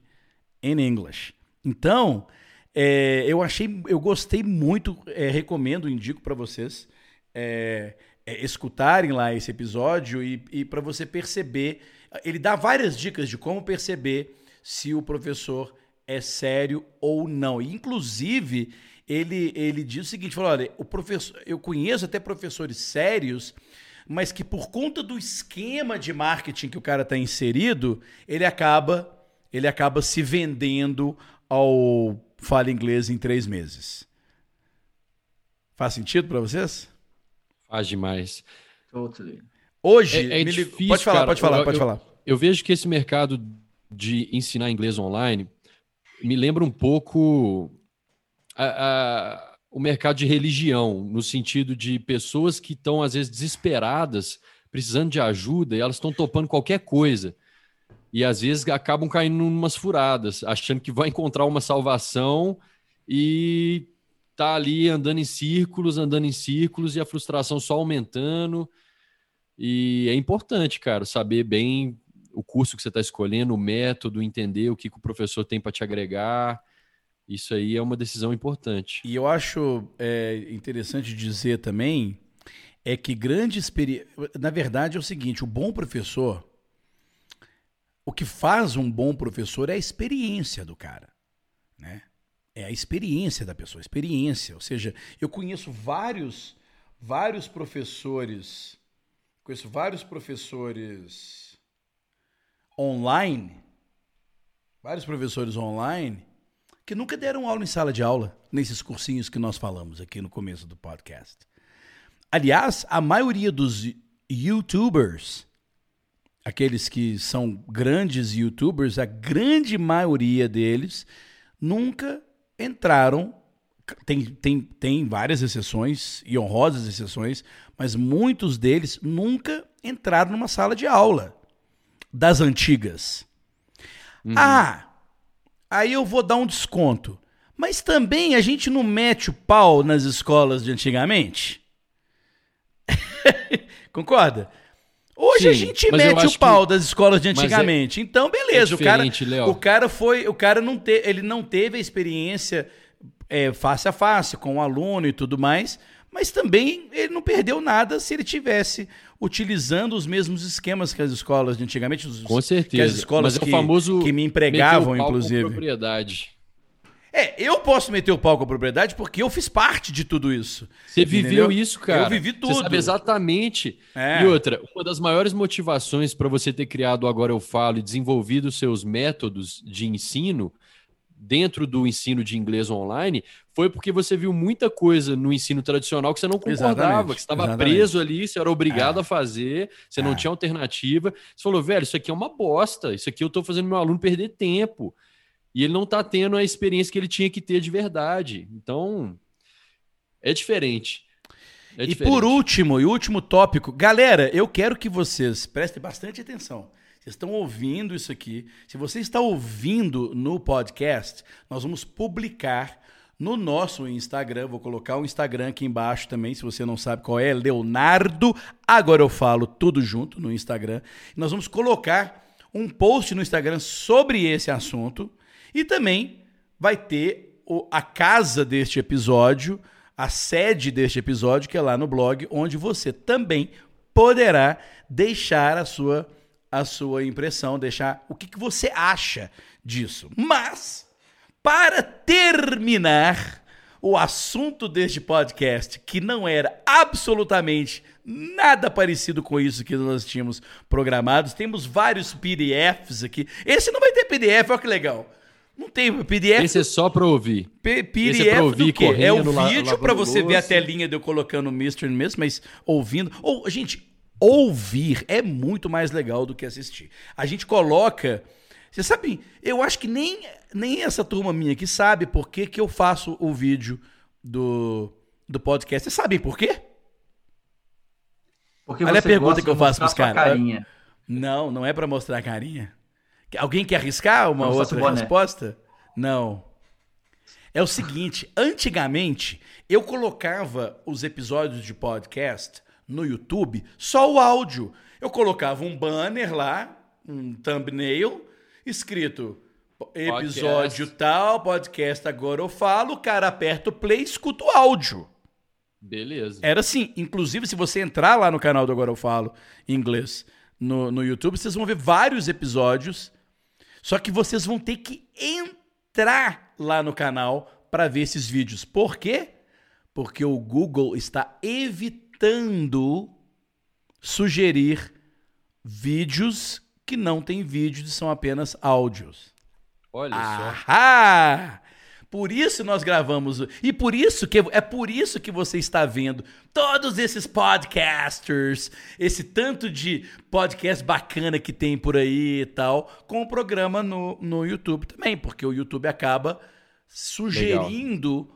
in English. Então, é, eu achei, eu gostei muito, é, recomendo, indico para vocês é, é, escutarem lá esse episódio e, e para você perceber. Ele dá várias dicas de como perceber se o professor é sério ou não. E, inclusive, ele, ele diz o seguinte: falou, olha, o professor, eu conheço até professores sérios mas que por conta do esquema de marketing que o cara está inserido, ele acaba ele acaba se vendendo ao fala inglês em três meses. Faz sentido para vocês? faz demais. Totally. Hoje, É- é difícil, pode falar, cara. pode falar, Eu- pode eu- falar. Eu vejo que esse mercado de ensinar inglês online me lembra um pouco a- a- o mercado de religião, no sentido de pessoas que estão, às vezes, desesperadas, precisando de ajuda, e elas estão topando qualquer coisa e às vezes acabam caindo umas furadas, achando que vai encontrar uma salvação e tá ali andando em círculos, andando em círculos e a frustração só aumentando. E é importante, cara, saber bem o curso que você está escolhendo, o método, entender o que, que o professor tem para te agregar. Isso aí é uma decisão importante. E eu acho é, interessante dizer também é que grande experiência. Na verdade, é o seguinte: o bom professor. O que faz um bom professor é a experiência do cara. Né? É a experiência da pessoa, experiência. Ou seja, eu conheço vários, vários professores. Conheço vários professores online. Vários professores online que nunca deram aula em sala de aula, nesses cursinhos que nós falamos aqui no começo do podcast. Aliás, a maioria dos YouTubers, aqueles que são grandes YouTubers, a grande maioria deles nunca entraram. Tem, tem, tem várias exceções e honrosas exceções, mas muitos deles nunca entraram numa sala de aula das antigas. Uhum. Ah, aí eu vou dar um desconto. Mas também a gente não mete o pau nas escolas de antigamente? Concorda? Hoje Sim, a gente mete o pau que... das escolas de é antigamente. É... Então, beleza. É o, cara, o cara foi. O cara não te, ele não teve a experiência é, face a face com o aluno e tudo mais. Mas também ele não perdeu nada se ele tivesse utilizando os mesmos esquemas que as escolas de antigamente. Os, com certeza. Que as escolas mas que, é o famoso que me empregavam, inclusive. propriedade. É, eu posso meter o pau com a propriedade porque eu fiz parte de tudo isso. Você viveu entendeu? isso, cara. Eu vivi tudo. Você sabe exatamente. É. E outra, uma das maiores motivações para você ter criado Agora Eu Falo e desenvolvido seus métodos de ensino dentro do ensino de inglês online foi porque você viu muita coisa no ensino tradicional que você não concordava, exatamente, que você estava preso ali, você era obrigado é. a fazer, você é. não tinha alternativa. Você falou, velho, isso aqui é uma bosta, isso aqui eu estou fazendo meu aluno perder tempo. E ele não está tendo a experiência que ele tinha que ter de verdade. Então, é diferente. É e por último, e último tópico, galera, eu quero que vocês prestem bastante atenção. Vocês estão ouvindo isso aqui. Se você está ouvindo no podcast, nós vamos publicar no nosso Instagram. Vou colocar o Instagram aqui embaixo também, se você não sabe qual é, Leonardo. Agora eu falo tudo junto no Instagram. Nós vamos colocar um post no Instagram sobre esse assunto. E também vai ter o, a casa deste episódio, a sede deste episódio, que é lá no blog, onde você também poderá deixar a sua, a sua impressão, deixar o que, que você acha disso. Mas, para terminar o assunto deste podcast, que não era absolutamente nada parecido com isso que nós tínhamos programados, temos vários PDFs aqui. Esse não vai ter PDF, olha que legal. Não tem PDF. Esse é só para ouvir. P PDF Esse é pra ouvir correndo, É o vídeo para você ver a telinha de eu colocando Mr. Miss, mas ouvindo. Ou, gente, ouvir é muito mais legal do que assistir. A gente coloca. Você sabe, eu acho que nem, nem essa turma minha aqui sabe por que, que eu faço o vídeo do, do podcast. Vocês sabem por quê? Porque Olha a pergunta que eu faço pros caras. Não, não é para mostrar a carinha. Alguém quer arriscar uma Não outra resposta? Não. É o seguinte, antigamente eu colocava os episódios de podcast no YouTube só o áudio. Eu colocava um banner lá, um thumbnail escrito episódio podcast. tal, podcast agora eu falo, o cara aperta o play, escuta o áudio. Beleza. Era assim, inclusive se você entrar lá no canal do Agora eu falo em inglês no, no YouTube, vocês vão ver vários episódios só que vocês vão ter que entrar lá no canal para ver esses vídeos. Por quê? Porque o Google está evitando sugerir vídeos que não têm vídeos e são apenas áudios. Olha Ahá! só. Por isso nós gravamos. E por isso que é por isso que você está vendo todos esses podcasters, esse tanto de podcast bacana que tem por aí e tal, com o programa no, no YouTube também, porque o YouTube acaba sugerindo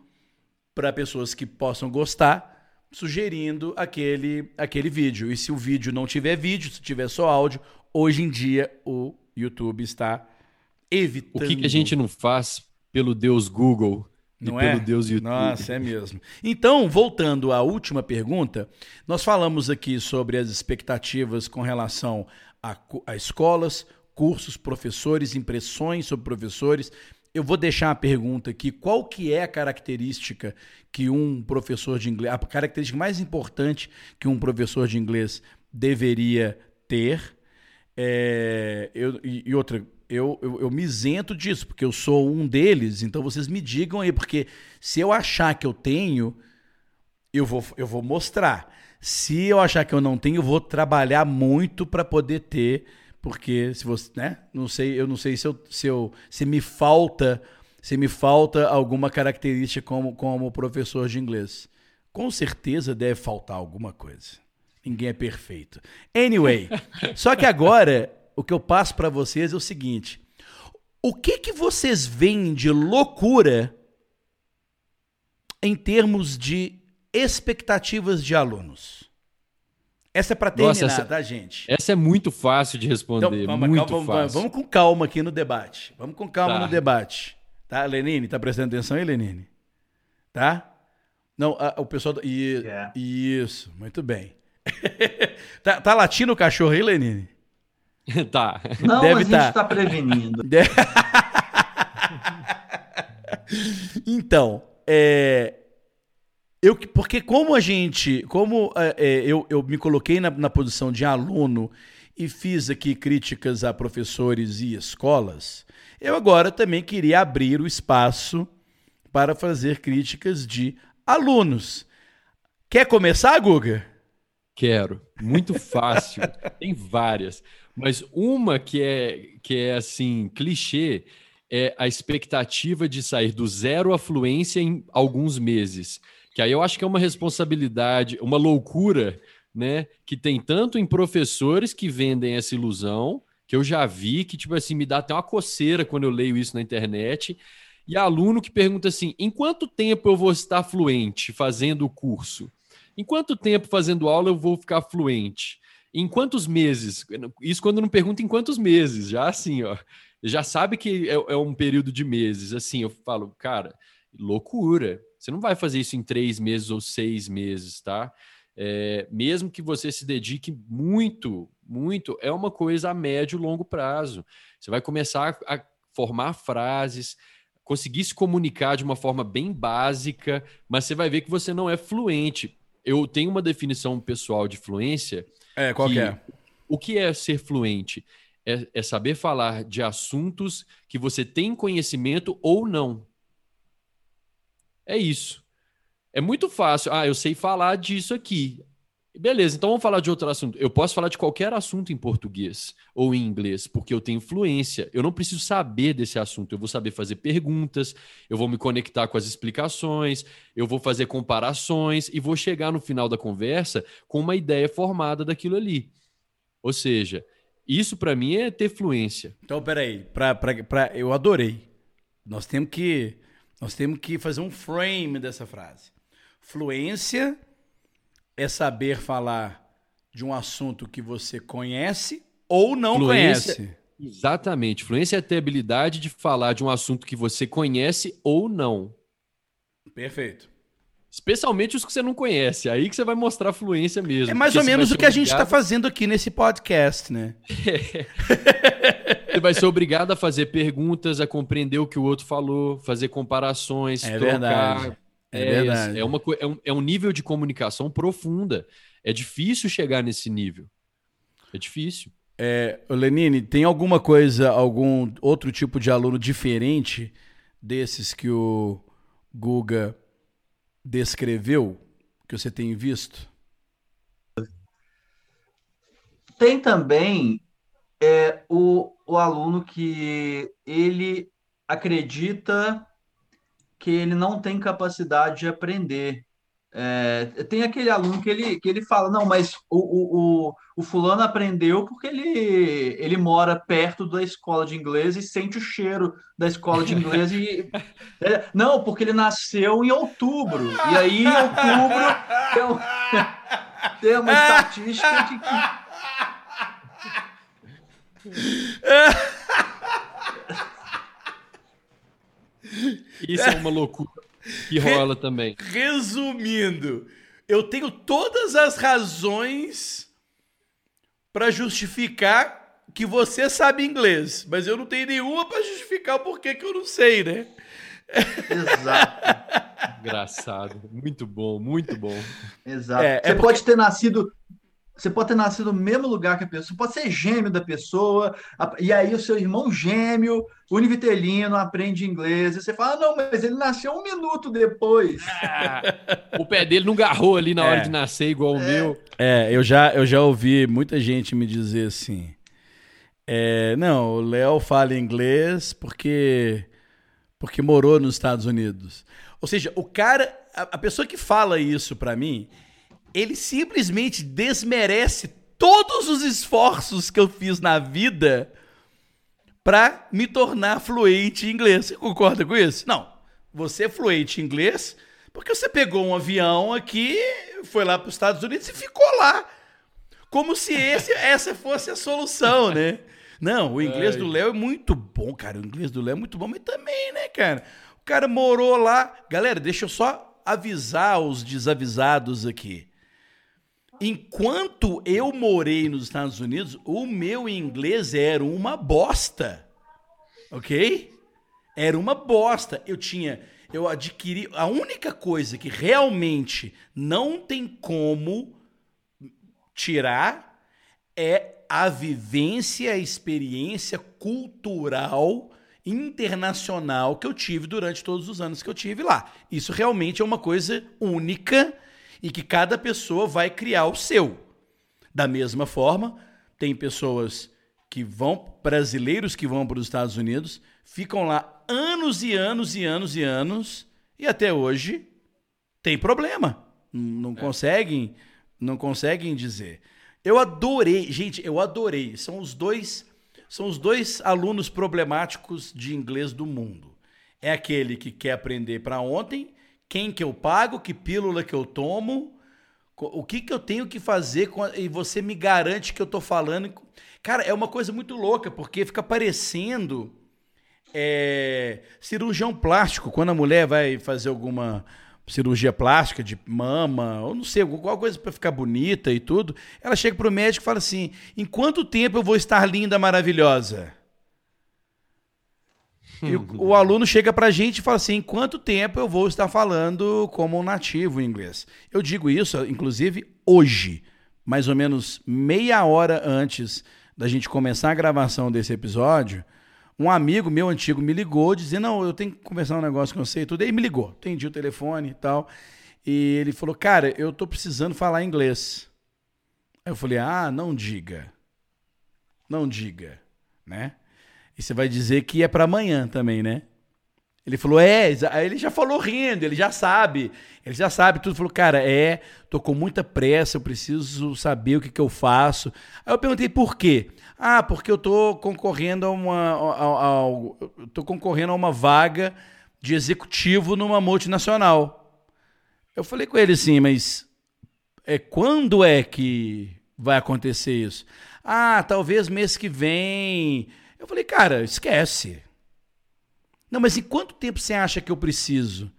para pessoas que possam gostar, sugerindo aquele, aquele vídeo. E se o vídeo não tiver vídeo, se tiver só áudio, hoje em dia o YouTube está evitando. O que, que a gente não faz pelo Deus Google não e é? pelo Deus YouTube? Nossa, é mesmo. Então, voltando à última pergunta, nós falamos aqui sobre as expectativas com relação a, a escolas, cursos, professores, impressões sobre professores. Eu vou deixar a pergunta aqui: qual que é a característica que um professor de inglês, a característica mais importante que um professor de inglês deveria ter? É, eu, e outra, eu, eu, eu me isento disso, porque eu sou um deles, então vocês me digam aí, porque se eu achar que eu tenho, eu vou, eu vou mostrar. Se eu achar que eu não tenho, eu vou trabalhar muito para poder ter, porque se você, né? Não sei, eu não sei se eu, se eu se me falta, se me falta alguma característica como como professor de inglês. Com certeza deve faltar alguma coisa. Ninguém é perfeito. Anyway, só que agora o que eu passo para vocês é o seguinte: o que que vocês veem de loucura em termos de expectativas de alunos? Essa é para terminar, Nossa, essa- tá, gente? Essa é muito fácil de responder, Então, vamos, muito calma, vamos- fácil. vamos com calma aqui no debate. Vamos com calma Tá. no debate. Tá, Lenine? Tá prestando atenção aí, Lenine? Tá? Não, a- o pessoal. do- i- É. Isso, muito bem. tá, tá latindo o cachorro aí, Lenine? tá. Não, Deve a gente tá. está prevenindo. De- então, é, eu, que- porque como a gente, como é, é, eu, eu me coloquei na, na posição de aluno e fiz aqui críticas a professores e escolas, eu agora também queria abrir o espaço para fazer críticas de alunos. Quer começar, Guga? Quero. Muito fácil. Tem várias. Mas uma que é, que é assim, clichê, é a expectativa de sair do zero à fluência em alguns meses. Que aí eu acho que é uma responsabilidade, uma loucura, né? Que tem tanto em professores que vendem essa ilusão, que eu já vi, que, tipo assim, me dá até uma coceira quando eu leio isso na internet. E aluno que pergunta assim: em quanto tempo eu vou estar fluente fazendo o curso? Em quanto tempo fazendo aula eu vou ficar fluente? Em quantos meses? Isso quando não pergunta em quantos meses, já assim, ó. Já sabe que é, é um período de meses. Assim, eu falo, cara, loucura. Você não vai fazer isso em três meses ou seis meses, tá? É, mesmo que você se dedique muito, muito, é uma coisa a médio e longo prazo. Você vai começar a formar frases, conseguir se comunicar de uma forma bem básica, mas você vai ver que você não é fluente. Eu tenho uma definição pessoal de fluência. É, qual que é? O que é ser fluente? É, é saber falar de assuntos que você tem conhecimento ou não. É isso. É muito fácil. Ah, eu sei falar disso aqui. Beleza, então vamos falar de outro assunto. Eu posso falar de qualquer assunto em português ou em inglês, porque eu tenho fluência. Eu não preciso saber desse assunto. Eu vou saber fazer perguntas, eu vou me conectar com as explicações, eu vou fazer comparações e vou chegar no final da conversa com uma ideia formada daquilo ali. Ou seja, isso para mim é ter fluência. Então, peraí, pra, pra, pra, eu adorei. Nós temos que nós temos que fazer um frame dessa frase. Fluência é saber falar de um assunto que você conhece ou não Fluência- conhece. Exatamente. Fluência é ter habilidade de falar de um assunto que você conhece ou não. Perfeito. Especialmente os que você não conhece. Aí que você vai mostrar fluência mesmo. É mais ou menos o que a gente está fazendo aqui nesse podcast, né? Você vai ser obrigado a fazer perguntas, a compreender o que o outro falou, fazer comparações, É trocar. verdade. É verdade. É, uma, é, um, é um nível de comunicação profunda. É difícil chegar nesse nível. É difícil. É, Lenine, tem alguma coisa, algum outro tipo de aluno diferente desses que o Guga descreveu, que você tem visto? Tem também é, o, o aluno que ele acredita que ele não tem capacidade de aprender. É, tem aquele aluno que ele, que ele fala, não, mas o, o, o, fulano aprendeu porque ele, ele mora perto da escola de inglês e sente o cheiro da escola de inglês e... É, não, porque ele nasceu em outubro, e aí em outubro tem, um- tem uma estatística de que Isso é uma loucura que rola também. Resumindo, eu tenho todas as razões para justificar que você sabe inglês, mas eu não tenho nenhuma para justificar o porquê que eu não sei, né? Exato. Engraçado. Muito bom, muito bom. Exato. É, é você porque- pode ter nascido. Você pode ter nascido no mesmo lugar que a pessoa, pode ser gêmeo da pessoa, e aí o seu irmão gêmeo, univitelino, aprende inglês, e você fala, "Ah, não, mas ele nasceu um minuto depois. O pé dele não garrou ali na hora É. de nascer igual o meu. É, eu já, eu já ouvi muita gente me dizer assim. é, não, o Léo fala inglês porque porque morou nos Estados Unidos. Ou seja, o cara, a, a pessoa que fala isso pra mim, ele simplesmente desmerece todos os esforços que eu fiz na vida pra me tornar fluente em inglês. Você concorda com isso? Não. Você é fluente em inglês porque você pegou um avião aqui, foi lá para os Estados Unidos e ficou lá. Como se esse, essa fosse a solução, né? Não, o inglês Ai. do Léo é muito bom, cara. O inglês do Léo é muito bom, mas também, né, cara? O cara morou lá. Galera, deixa eu só avisar os desavisados aqui. Enquanto eu morei nos Estados Unidos, o meu inglês era uma bosta. Ok? Era uma bosta. Eu tinha. Eu adquiri. A única coisa que realmente não tem como tirar é a vivência, a experiência cultural internacional que eu tive durante todos os anos que eu tive lá. Isso realmente é uma coisa única e que cada pessoa vai criar o seu. Da mesma forma, tem pessoas que vão, brasileiros que vão para os Estados Unidos, ficam lá anos e anos e anos e anos e até hoje tem problema. Não conseguem, não conseguem dizer. Eu adorei, gente, eu adorei. São os dois, são os dois alunos problemáticos de inglês do mundo. É aquele que quer aprender para ontem, quem que eu pago, que pílula que eu tomo, o que que eu tenho que fazer com a- e você me garante que eu tô falando. Cara, é uma coisa muito louca, porque fica parecendo é, cirurgião plástico, quando a mulher vai fazer alguma cirurgia plástica de mama, ou não sei, alguma coisa para ficar bonita e tudo, ela chega pro médico e fala assim: "Em quanto tempo eu vou estar linda, maravilhosa?" E o, o aluno chega pra gente e fala assim: "Em quanto tempo eu vou estar falando como um nativo inglês?" Eu digo isso, inclusive, hoje, mais ou menos meia hora antes da gente começar a gravação desse episódio, um amigo meu antigo me ligou dizendo: Não, eu tenho que conversar um negócio com você e tudo. Aí me ligou, atendi o telefone e tal. E ele falou: Cara, eu tô precisando falar inglês. Aí eu falei: Ah, não diga. Não diga, né? E você vai dizer que é para amanhã também, né? Ele falou, é, aí ele já falou rindo, ele já sabe, ele já sabe tudo. Falou, cara, é, tô com muita pressa, eu preciso saber o que, que eu faço. Aí eu perguntei por quê? Ah, porque eu tô concorrendo a uma, a- a- ao- eu tô concorrendo a uma vaga de executivo numa multinacional. Eu falei com ele assim, mas é, quando é que vai acontecer isso? Ah, talvez mês que vem. Eu falei, cara, esquece. Não, mas em quanto tempo você acha que eu preciso?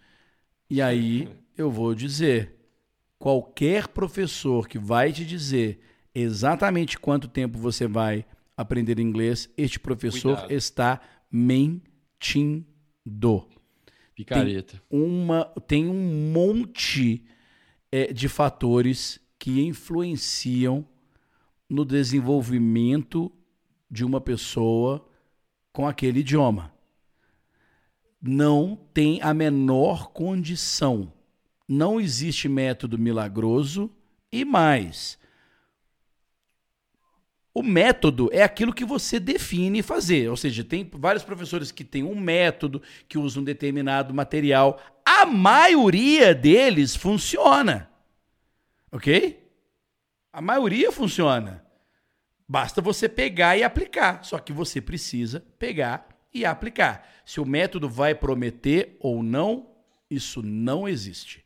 E aí eu vou dizer: qualquer professor que vai te dizer exatamente quanto tempo você vai aprender inglês, este professor Cuidado. está mentindo Picareta. uma, tem um monte é, de fatores que influenciam no desenvolvimento de uma pessoa com aquele idioma. Não tem a menor condição. Não existe método milagroso e mais. O método é aquilo que você define fazer. Ou seja, tem vários professores que têm um método, que usam um determinado material. A maioria deles funciona. Ok? A maioria funciona. Basta você pegar e aplicar. Só que você precisa pegar e aplicar. Se o método vai prometer ou não, isso não existe.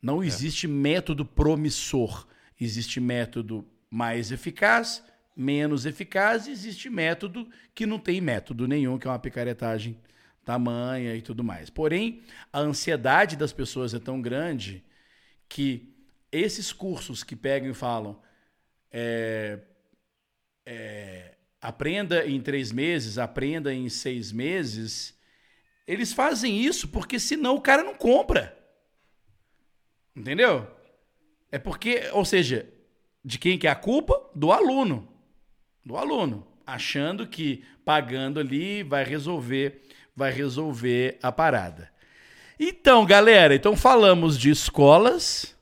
Não existe método promissor. Existe método mais eficaz, menos eficaz, e existe método que não tem método nenhum, que é uma picaretagem tamanha e tudo mais. Porém, a ansiedade das pessoas é tão grande que esses cursos que pegam e falam é, é, aprenda em três meses, aprenda em seis meses, eles fazem isso porque senão o cara não compra. Entendeu? É porque, ou seja, de quem que é a culpa? Do aluno. Do aluno. Achando que pagando ali vai resolver, vai resolver a parada. Então, galera, então falamos de escolas.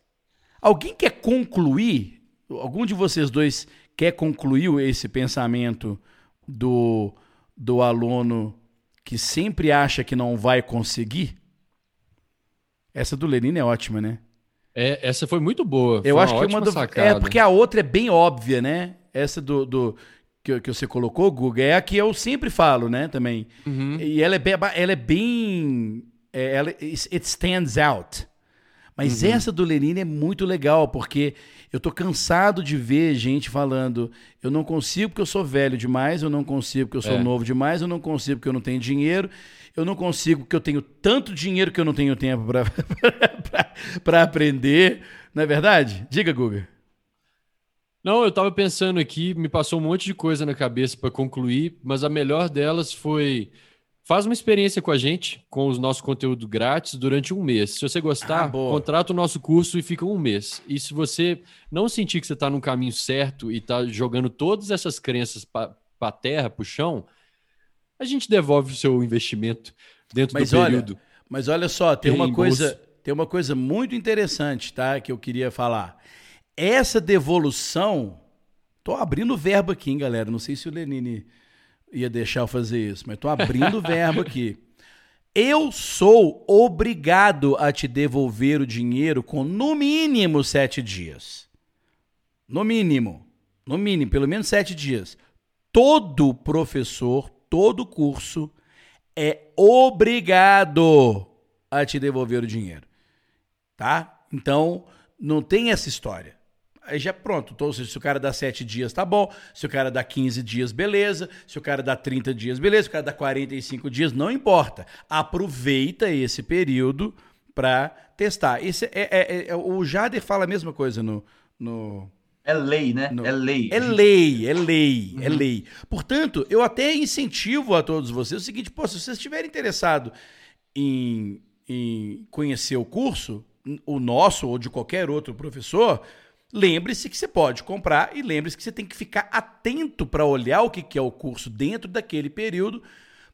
Alguém quer concluir? Algum de vocês dois quer concluir esse pensamento do, do aluno que sempre acha que não vai conseguir? Essa do Lenine é ótima, né? É, essa foi muito boa. Eu acho que uma do... É, porque a outra é bem óbvia, né? Essa do, do que, que você colocou, Guga, é a que eu sempre falo, né? Também. Uhum. E ela é bem. Ela é bem é, ela, it stands out. Mas uhum. essa do Lenine é muito legal, porque eu tô cansado de ver gente falando: eu não consigo porque eu sou velho demais, eu não consigo porque eu sou é. novo demais, eu não consigo porque eu não tenho dinheiro, eu não consigo porque eu tenho tanto dinheiro que eu não tenho tempo para aprender. Não é verdade? Diga, Guga. Não, eu tava pensando aqui, me passou um monte de coisa na cabeça para concluir, mas a melhor delas foi faz uma experiência com a gente, com os nossos conteúdos grátis durante um mês. Se você gostar, ah, contrata o nosso curso e fica um mês. E se você não sentir que você está no caminho certo e está jogando todas essas crenças para a terra, para o chão, a gente devolve o seu investimento dentro mas do olha, período. Mas olha só, tem uma coisa, tem uma coisa muito interessante, tá? Que eu queria falar. Essa devolução, tô abrindo o verbo aqui, hein, galera. Não sei se o Lenine ia deixar eu fazer isso, mas tô abrindo o verbo aqui. Eu sou obrigado a te devolver o dinheiro com no mínimo sete dias. No mínimo. No mínimo, pelo menos sete dias. Todo professor, todo curso é obrigado a te devolver o dinheiro. Tá? Então, não tem essa história. Aí já pronto. Então, se o cara dá 7 dias, tá bom. Se o cara dá 15 dias, beleza. Se o cara dá 30 dias, beleza. Se o cara dá 45 dias, não importa. Aproveita esse período para testar. Esse é, é, é, o Jader fala a mesma coisa no, no é lei, né? No... É lei. É lei, é lei, é uhum. é lei. Portanto, eu até incentivo a todos vocês o seguinte: pô, se vocês estiverem interessados em, em conhecer o curso, o nosso ou de qualquer outro professor, lembre-se que você pode comprar e lembre-se que você tem que ficar atento para olhar o que é o curso dentro daquele período,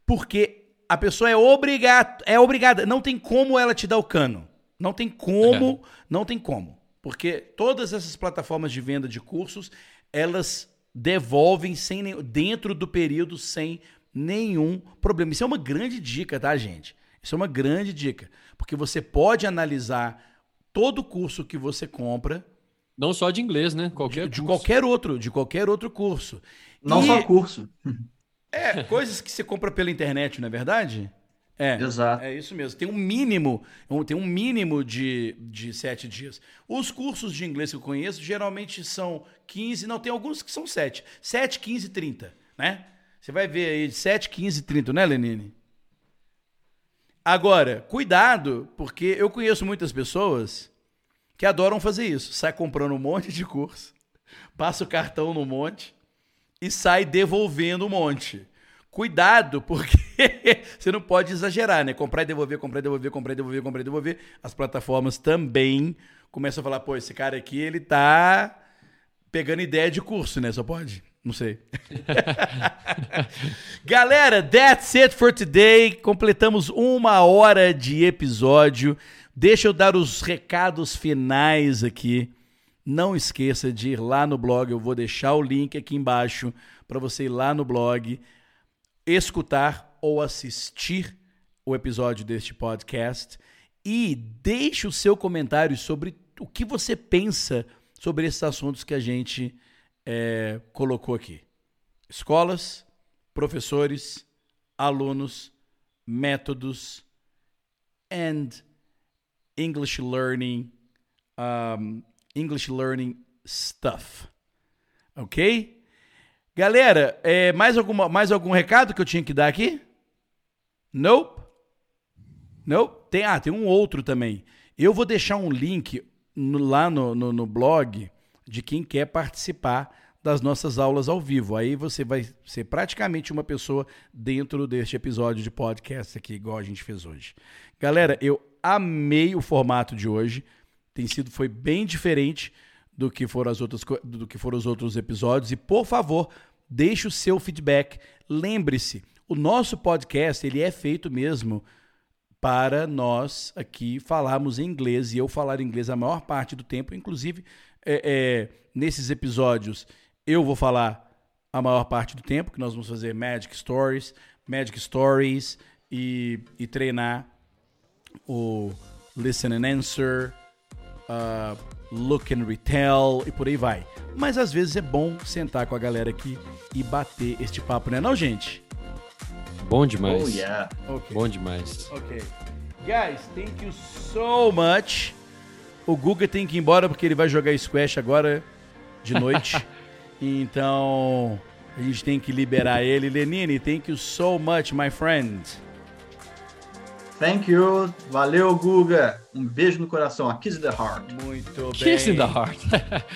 porque a pessoa é obrigada, é obrigada, não tem como ela te dar o cano. Não tem como, é. não tem como. Porque todas essas plataformas de venda de cursos, elas devolvem sem dentro do período sem nenhum problema. Isso é uma grande dica, tá, gente? Isso é uma grande dica, porque você pode analisar todo curso que você compra, não só de inglês, né? Qualquer de, de qualquer outro, de qualquer outro curso. Não e... só curso. É, coisas que você compra pela internet, não é verdade? É, Exato. é isso mesmo. Tem um mínimo, tem um mínimo de, de sete dias. Os cursos de inglês que eu conheço geralmente são 15, não, tem alguns que são 7. 7, 15, 30, né? Você vai ver aí de 7, 15, 30, né, Lenine? Agora, cuidado, porque eu conheço muitas pessoas que adoram fazer isso. Sai comprando um monte de curso, passa o cartão no monte e sai devolvendo um monte. Cuidado, porque você não pode exagerar, né? Comprar e devolver, comprar e devolver, comprar e devolver, comprar e devolver. As plataformas também começam a falar, pô, esse cara aqui, ele tá pegando ideia de curso, né? Só pode? Não sei. Galera, that's it for today. Completamos uma hora de episódio. Deixa eu dar os recados finais aqui. Não esqueça de ir lá no blog, eu vou deixar o link aqui embaixo para você ir lá no blog escutar ou assistir o episódio deste podcast e deixe o seu comentário sobre o que você pensa sobre esses assuntos que a gente é, colocou aqui. Escolas, professores, alunos, métodos and English learning, um, English learning stuff. Ok? Galera, é, mais, alguma, mais algum recado que eu tinha que dar aqui? Nope. Nope. Tem, ah, tem um outro também. Eu vou deixar um link no- lá no, no, no blog de quem quer participar das nossas aulas ao vivo. Aí você vai ser praticamente uma pessoa dentro deste episódio de podcast aqui, igual a gente fez hoje. Galera, eu amei o formato de hoje. Tem sido, foi bem diferente do que foram as outras do que foram os outros episódios. E por favor, deixe o seu feedback. Lembre-se, o nosso podcast ele é feito mesmo para nós aqui falarmos em inglês e eu falar inglês a maior parte do tempo, inclusive é, é, nesses episódios eu vou falar a maior parte do tempo, que nós vamos fazer Magic Stories, Magic Stories e, e treinar o Listen and Answer, uh, Look and Retell e por aí vai. Mas às vezes é bom sentar com a galera aqui e bater este papo, né não, gente? Bom demais. Oh, yeah. Ok. Bom demais. Ok. Guys, thank you so much. O Guga tem que ir embora porque ele vai jogar Squash agora de noite. então, a gente tem que liberar ele. Lenine, thank you so much, my friend. Thank you. Valeu, Guga. Um beijo no coração. A kiss the heart. Muito bem. Kiss in the heart.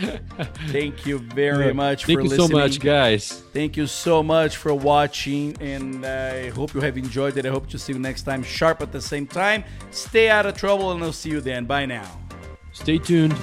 Thank you very much Thank for you so listening. much, guys. Thank you so much for watching, and I hope you have enjoyed it. I hope to see you next time, sharp at the same time. Stay out of trouble, and I'll see you then. Bye now. Stay tuned.